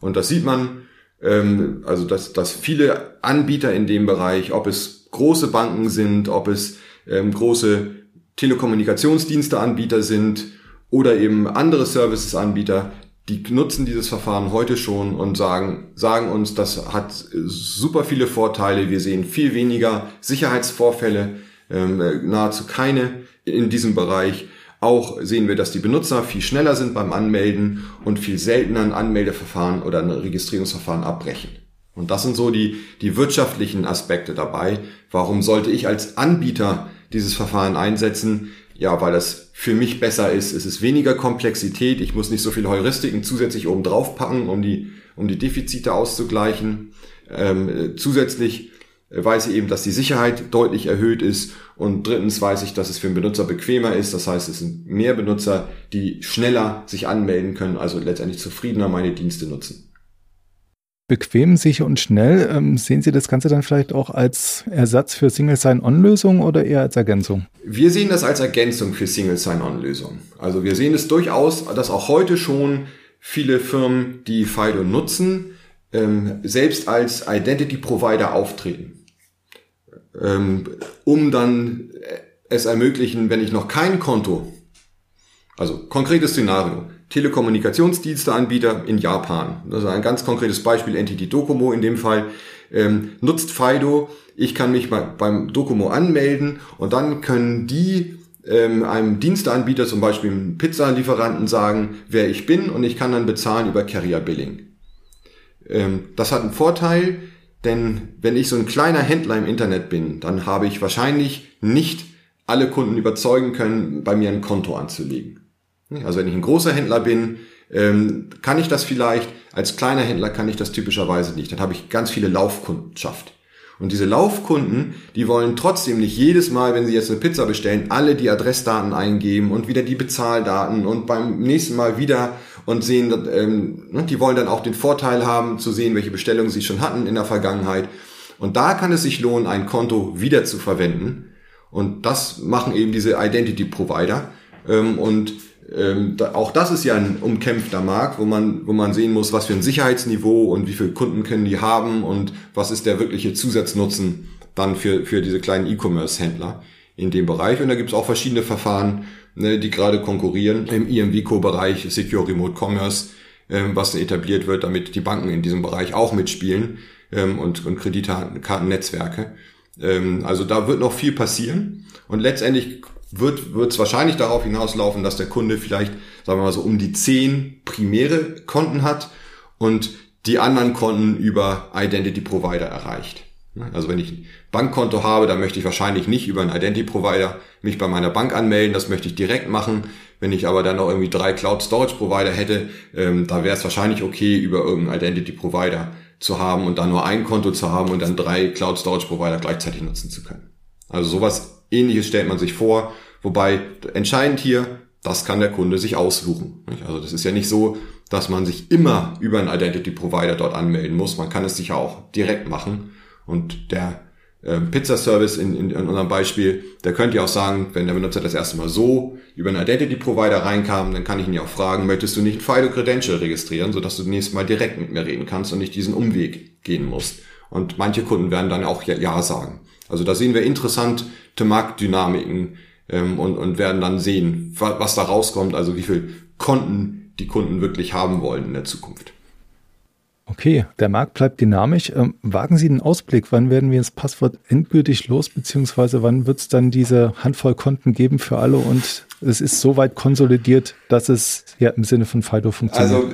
Und das sieht man, ähm, also dass, dass viele Anbieter in dem Bereich, ob es große Banken sind, ob es ähm, große Telekommunikationsdiensteanbieter sind oder eben andere Services-Anbieter, die nutzen dieses Verfahren heute schon und sagen, sagen uns, das hat super viele Vorteile. Wir sehen viel weniger Sicherheitsvorfälle, ähm, nahezu keine in diesem Bereich. Auch sehen wir, dass die Benutzer viel schneller sind beim Anmelden und viel seltener ein Anmeldeverfahren oder ein Registrierungsverfahren abbrechen. Und das sind so die, die wirtschaftlichen Aspekte dabei. Warum sollte ich als Anbieter dieses Verfahren einsetzen? Ja, weil das für mich besser ist. Es ist weniger Komplexität. Ich muss nicht so viele Heuristiken zusätzlich oben drauf packen, um die, um die Defizite auszugleichen. Ähm, zusätzlich weiß ich eben, dass die Sicherheit deutlich erhöht ist und drittens weiß ich, dass es für den Benutzer bequemer ist. Das heißt, es sind mehr Benutzer, die schneller sich anmelden können, also letztendlich zufriedener meine Dienste nutzen. Bequem, sicher und schnell. Ähm, sehen Sie das Ganze dann vielleicht auch als Ersatz für Single Sign-On-Lösungen oder eher als Ergänzung? Wir sehen das als Ergänzung für Single Sign-On-Lösungen. Also wir sehen es durchaus, dass auch heute schon viele Firmen, die FIDO nutzen, ähm, selbst als Identity Provider auftreten ähm, um dann es ermöglichen, wenn ich noch kein Konto, also konkretes Szenario, Telekommunikationsdiensteanbieter in Japan, das ist ein ganz konkretes Beispiel, Entity Docomo in dem Fall, ähm, nutzt Fido, ich kann mich bei, beim Docomo anmelden und dann können die ähm, einem Diensteanbieter, zum Beispiel einem Pizzalieferanten, sagen, wer ich bin und ich kann dann bezahlen über Carrier Billing. Ähm, das hat einen Vorteil, denn wenn ich so ein kleiner Händler im Internet bin, dann habe ich wahrscheinlich nicht alle Kunden überzeugen können, bei mir ein Konto anzulegen. Also wenn ich ein großer Händler bin, ähm, kann ich das vielleicht, als kleiner Händler kann ich das typischerweise nicht. Dann habe ich ganz viele Laufkundenschaft. Und diese Laufkunden, die wollen trotzdem nicht jedes Mal, wenn sie jetzt eine Pizza bestellen, alle die Adressdaten eingeben und wieder die Bezahldaten und beim nächsten Mal wieder und sehen, ähm, ne, die wollen dann auch den Vorteil haben, zu sehen, welche Bestellungen sie schon hatten in der Vergangenheit. Und da kann es sich lohnen, ein Konto wieder zu verwenden. Und das machen eben diese Identity Provider. Ähm, und ähm, da, auch das ist ja ein umkämpfter Markt, wo man, wo man sehen muss, was für ein Sicherheitsniveau und wie viele Kunden können die haben und was ist der wirkliche Zusatznutzen dann für, für diese kleinen E-Commerce-Händler in dem Bereich. Und da gibt es auch verschiedene Verfahren, ne, die gerade konkurrieren im IMVCO-Bereich, Secure Remote Commerce, ähm, was etabliert wird, damit die Banken in diesem Bereich auch mitspielen ähm, und, und Kreditkartennetzwerke. Ähm, also da wird noch viel passieren. Und letztendlich wird es wahrscheinlich darauf hinauslaufen, dass der Kunde vielleicht, sagen wir mal so, um die zehn primäre Konten hat und die anderen Konten über Identity Provider erreicht. Also wenn ich ein Bankkonto habe, dann möchte ich wahrscheinlich nicht über einen Identity Provider mich bei meiner Bank anmelden. Das möchte ich direkt machen. Wenn ich aber dann noch irgendwie drei Cloud Storage Provider hätte, ähm, da wäre es wahrscheinlich okay, über irgendeinen Identity Provider zu haben und dann nur ein Konto zu haben und dann drei Cloud Storage Provider gleichzeitig nutzen zu können. Also sowas ähnliches stellt man sich vor, wobei entscheidend hier, das kann der Kunde sich aussuchen. Also das ist ja nicht so, dass man sich immer über einen Identity Provider dort anmelden muss. Man kann es sicher auch direkt machen. Und der äh, Pizza-Service in, in, in unserem Beispiel, der könnte ja auch sagen, wenn der Benutzer das erste Mal so über einen Identity Provider reinkam, dann kann ich ihn ja auch fragen, möchtest du nicht ein FIDO Credential registrieren, sodass du nächstes Mal direkt mit mir reden kannst und nicht diesen Umweg gehen musst. Und manche Kunden werden dann auch ja, ja sagen. Also da sehen wir interessante Marktdynamiken ähm, und, und werden dann sehen, was, was da rauskommt, also wie viel Konten die Kunden wirklich haben wollen in der Zukunft. Okay, der Markt bleibt dynamisch. Ähm, wagen Sie einen Ausblick, wann werden wir das Passwort endgültig los, beziehungsweise wann wird es dann diese Handvoll Konten geben für alle und es ist so weit konsolidiert, dass es ja im Sinne von FIDO funktioniert? Also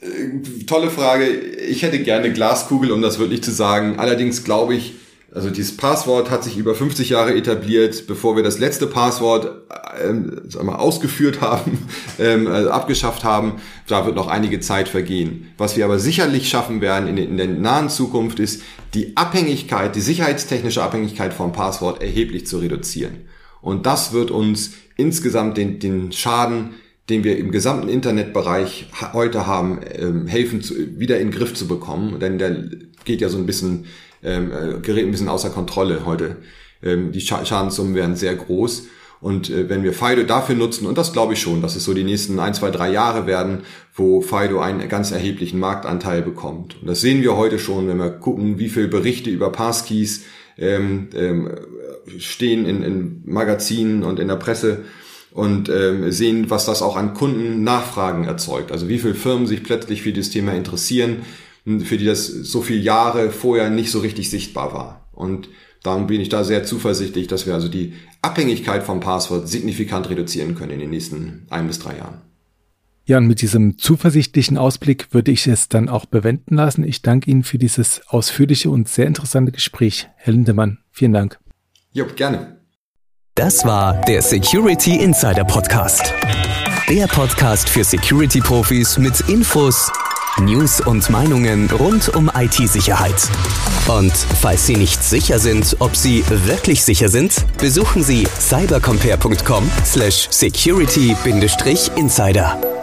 äh, tolle Frage. Ich hätte gerne Glaskugel, um das wirklich zu sagen. Allerdings glaube ich, also dieses Passwort hat sich über 50 Jahre etabliert, bevor wir das letzte Passwort ähm, wir, ausgeführt haben, <laughs> ähm, also abgeschafft haben. Da wird noch einige Zeit vergehen. Was wir aber sicherlich schaffen werden in, in der nahen Zukunft ist, die Abhängigkeit, die sicherheitstechnische Abhängigkeit vom Passwort erheblich zu reduzieren. Und das wird uns insgesamt den, den Schaden, den wir im gesamten Internetbereich heute haben, ähm, helfen, zu, wieder in den Griff zu bekommen. Denn der geht ja so ein bisschen ähm, äh, gerät ein bisschen außer Kontrolle heute. Ähm, die Schadenssummen werden sehr groß. Und äh, wenn wir Fido dafür nutzen, und das glaube ich schon, dass es so die nächsten ein, zwei, drei Jahre werden, wo Fido einen ganz erheblichen Marktanteil bekommt. Und das sehen wir heute schon, wenn wir gucken, wie viele Berichte über Passkeys ähm, ähm, stehen in, in Magazinen und in der Presse und ähm, sehen, was das auch an Kundennachfragen erzeugt. Also wie viele Firmen sich plötzlich für dieses Thema interessieren, für die das so viele Jahre vorher nicht so richtig sichtbar war. Und darum bin ich da sehr zuversichtlich, dass wir also die Abhängigkeit vom Passwort signifikant reduzieren können in den nächsten ein bis drei Jahren. Ja, und mit diesem zuversichtlichen Ausblick würde ich es dann auch bewenden lassen. Ich danke Ihnen für dieses ausführliche und sehr interessante Gespräch, Herr Lindemann. Vielen Dank. Jo, gerne. Das war der Security Insider Podcast. Der Podcast für Security-Profis mit Infos, News und Meinungen rund um IT-Sicherheit. Und falls Sie nicht sicher sind, ob Sie wirklich sicher sind, besuchen Sie cybercompare.com/security-insider.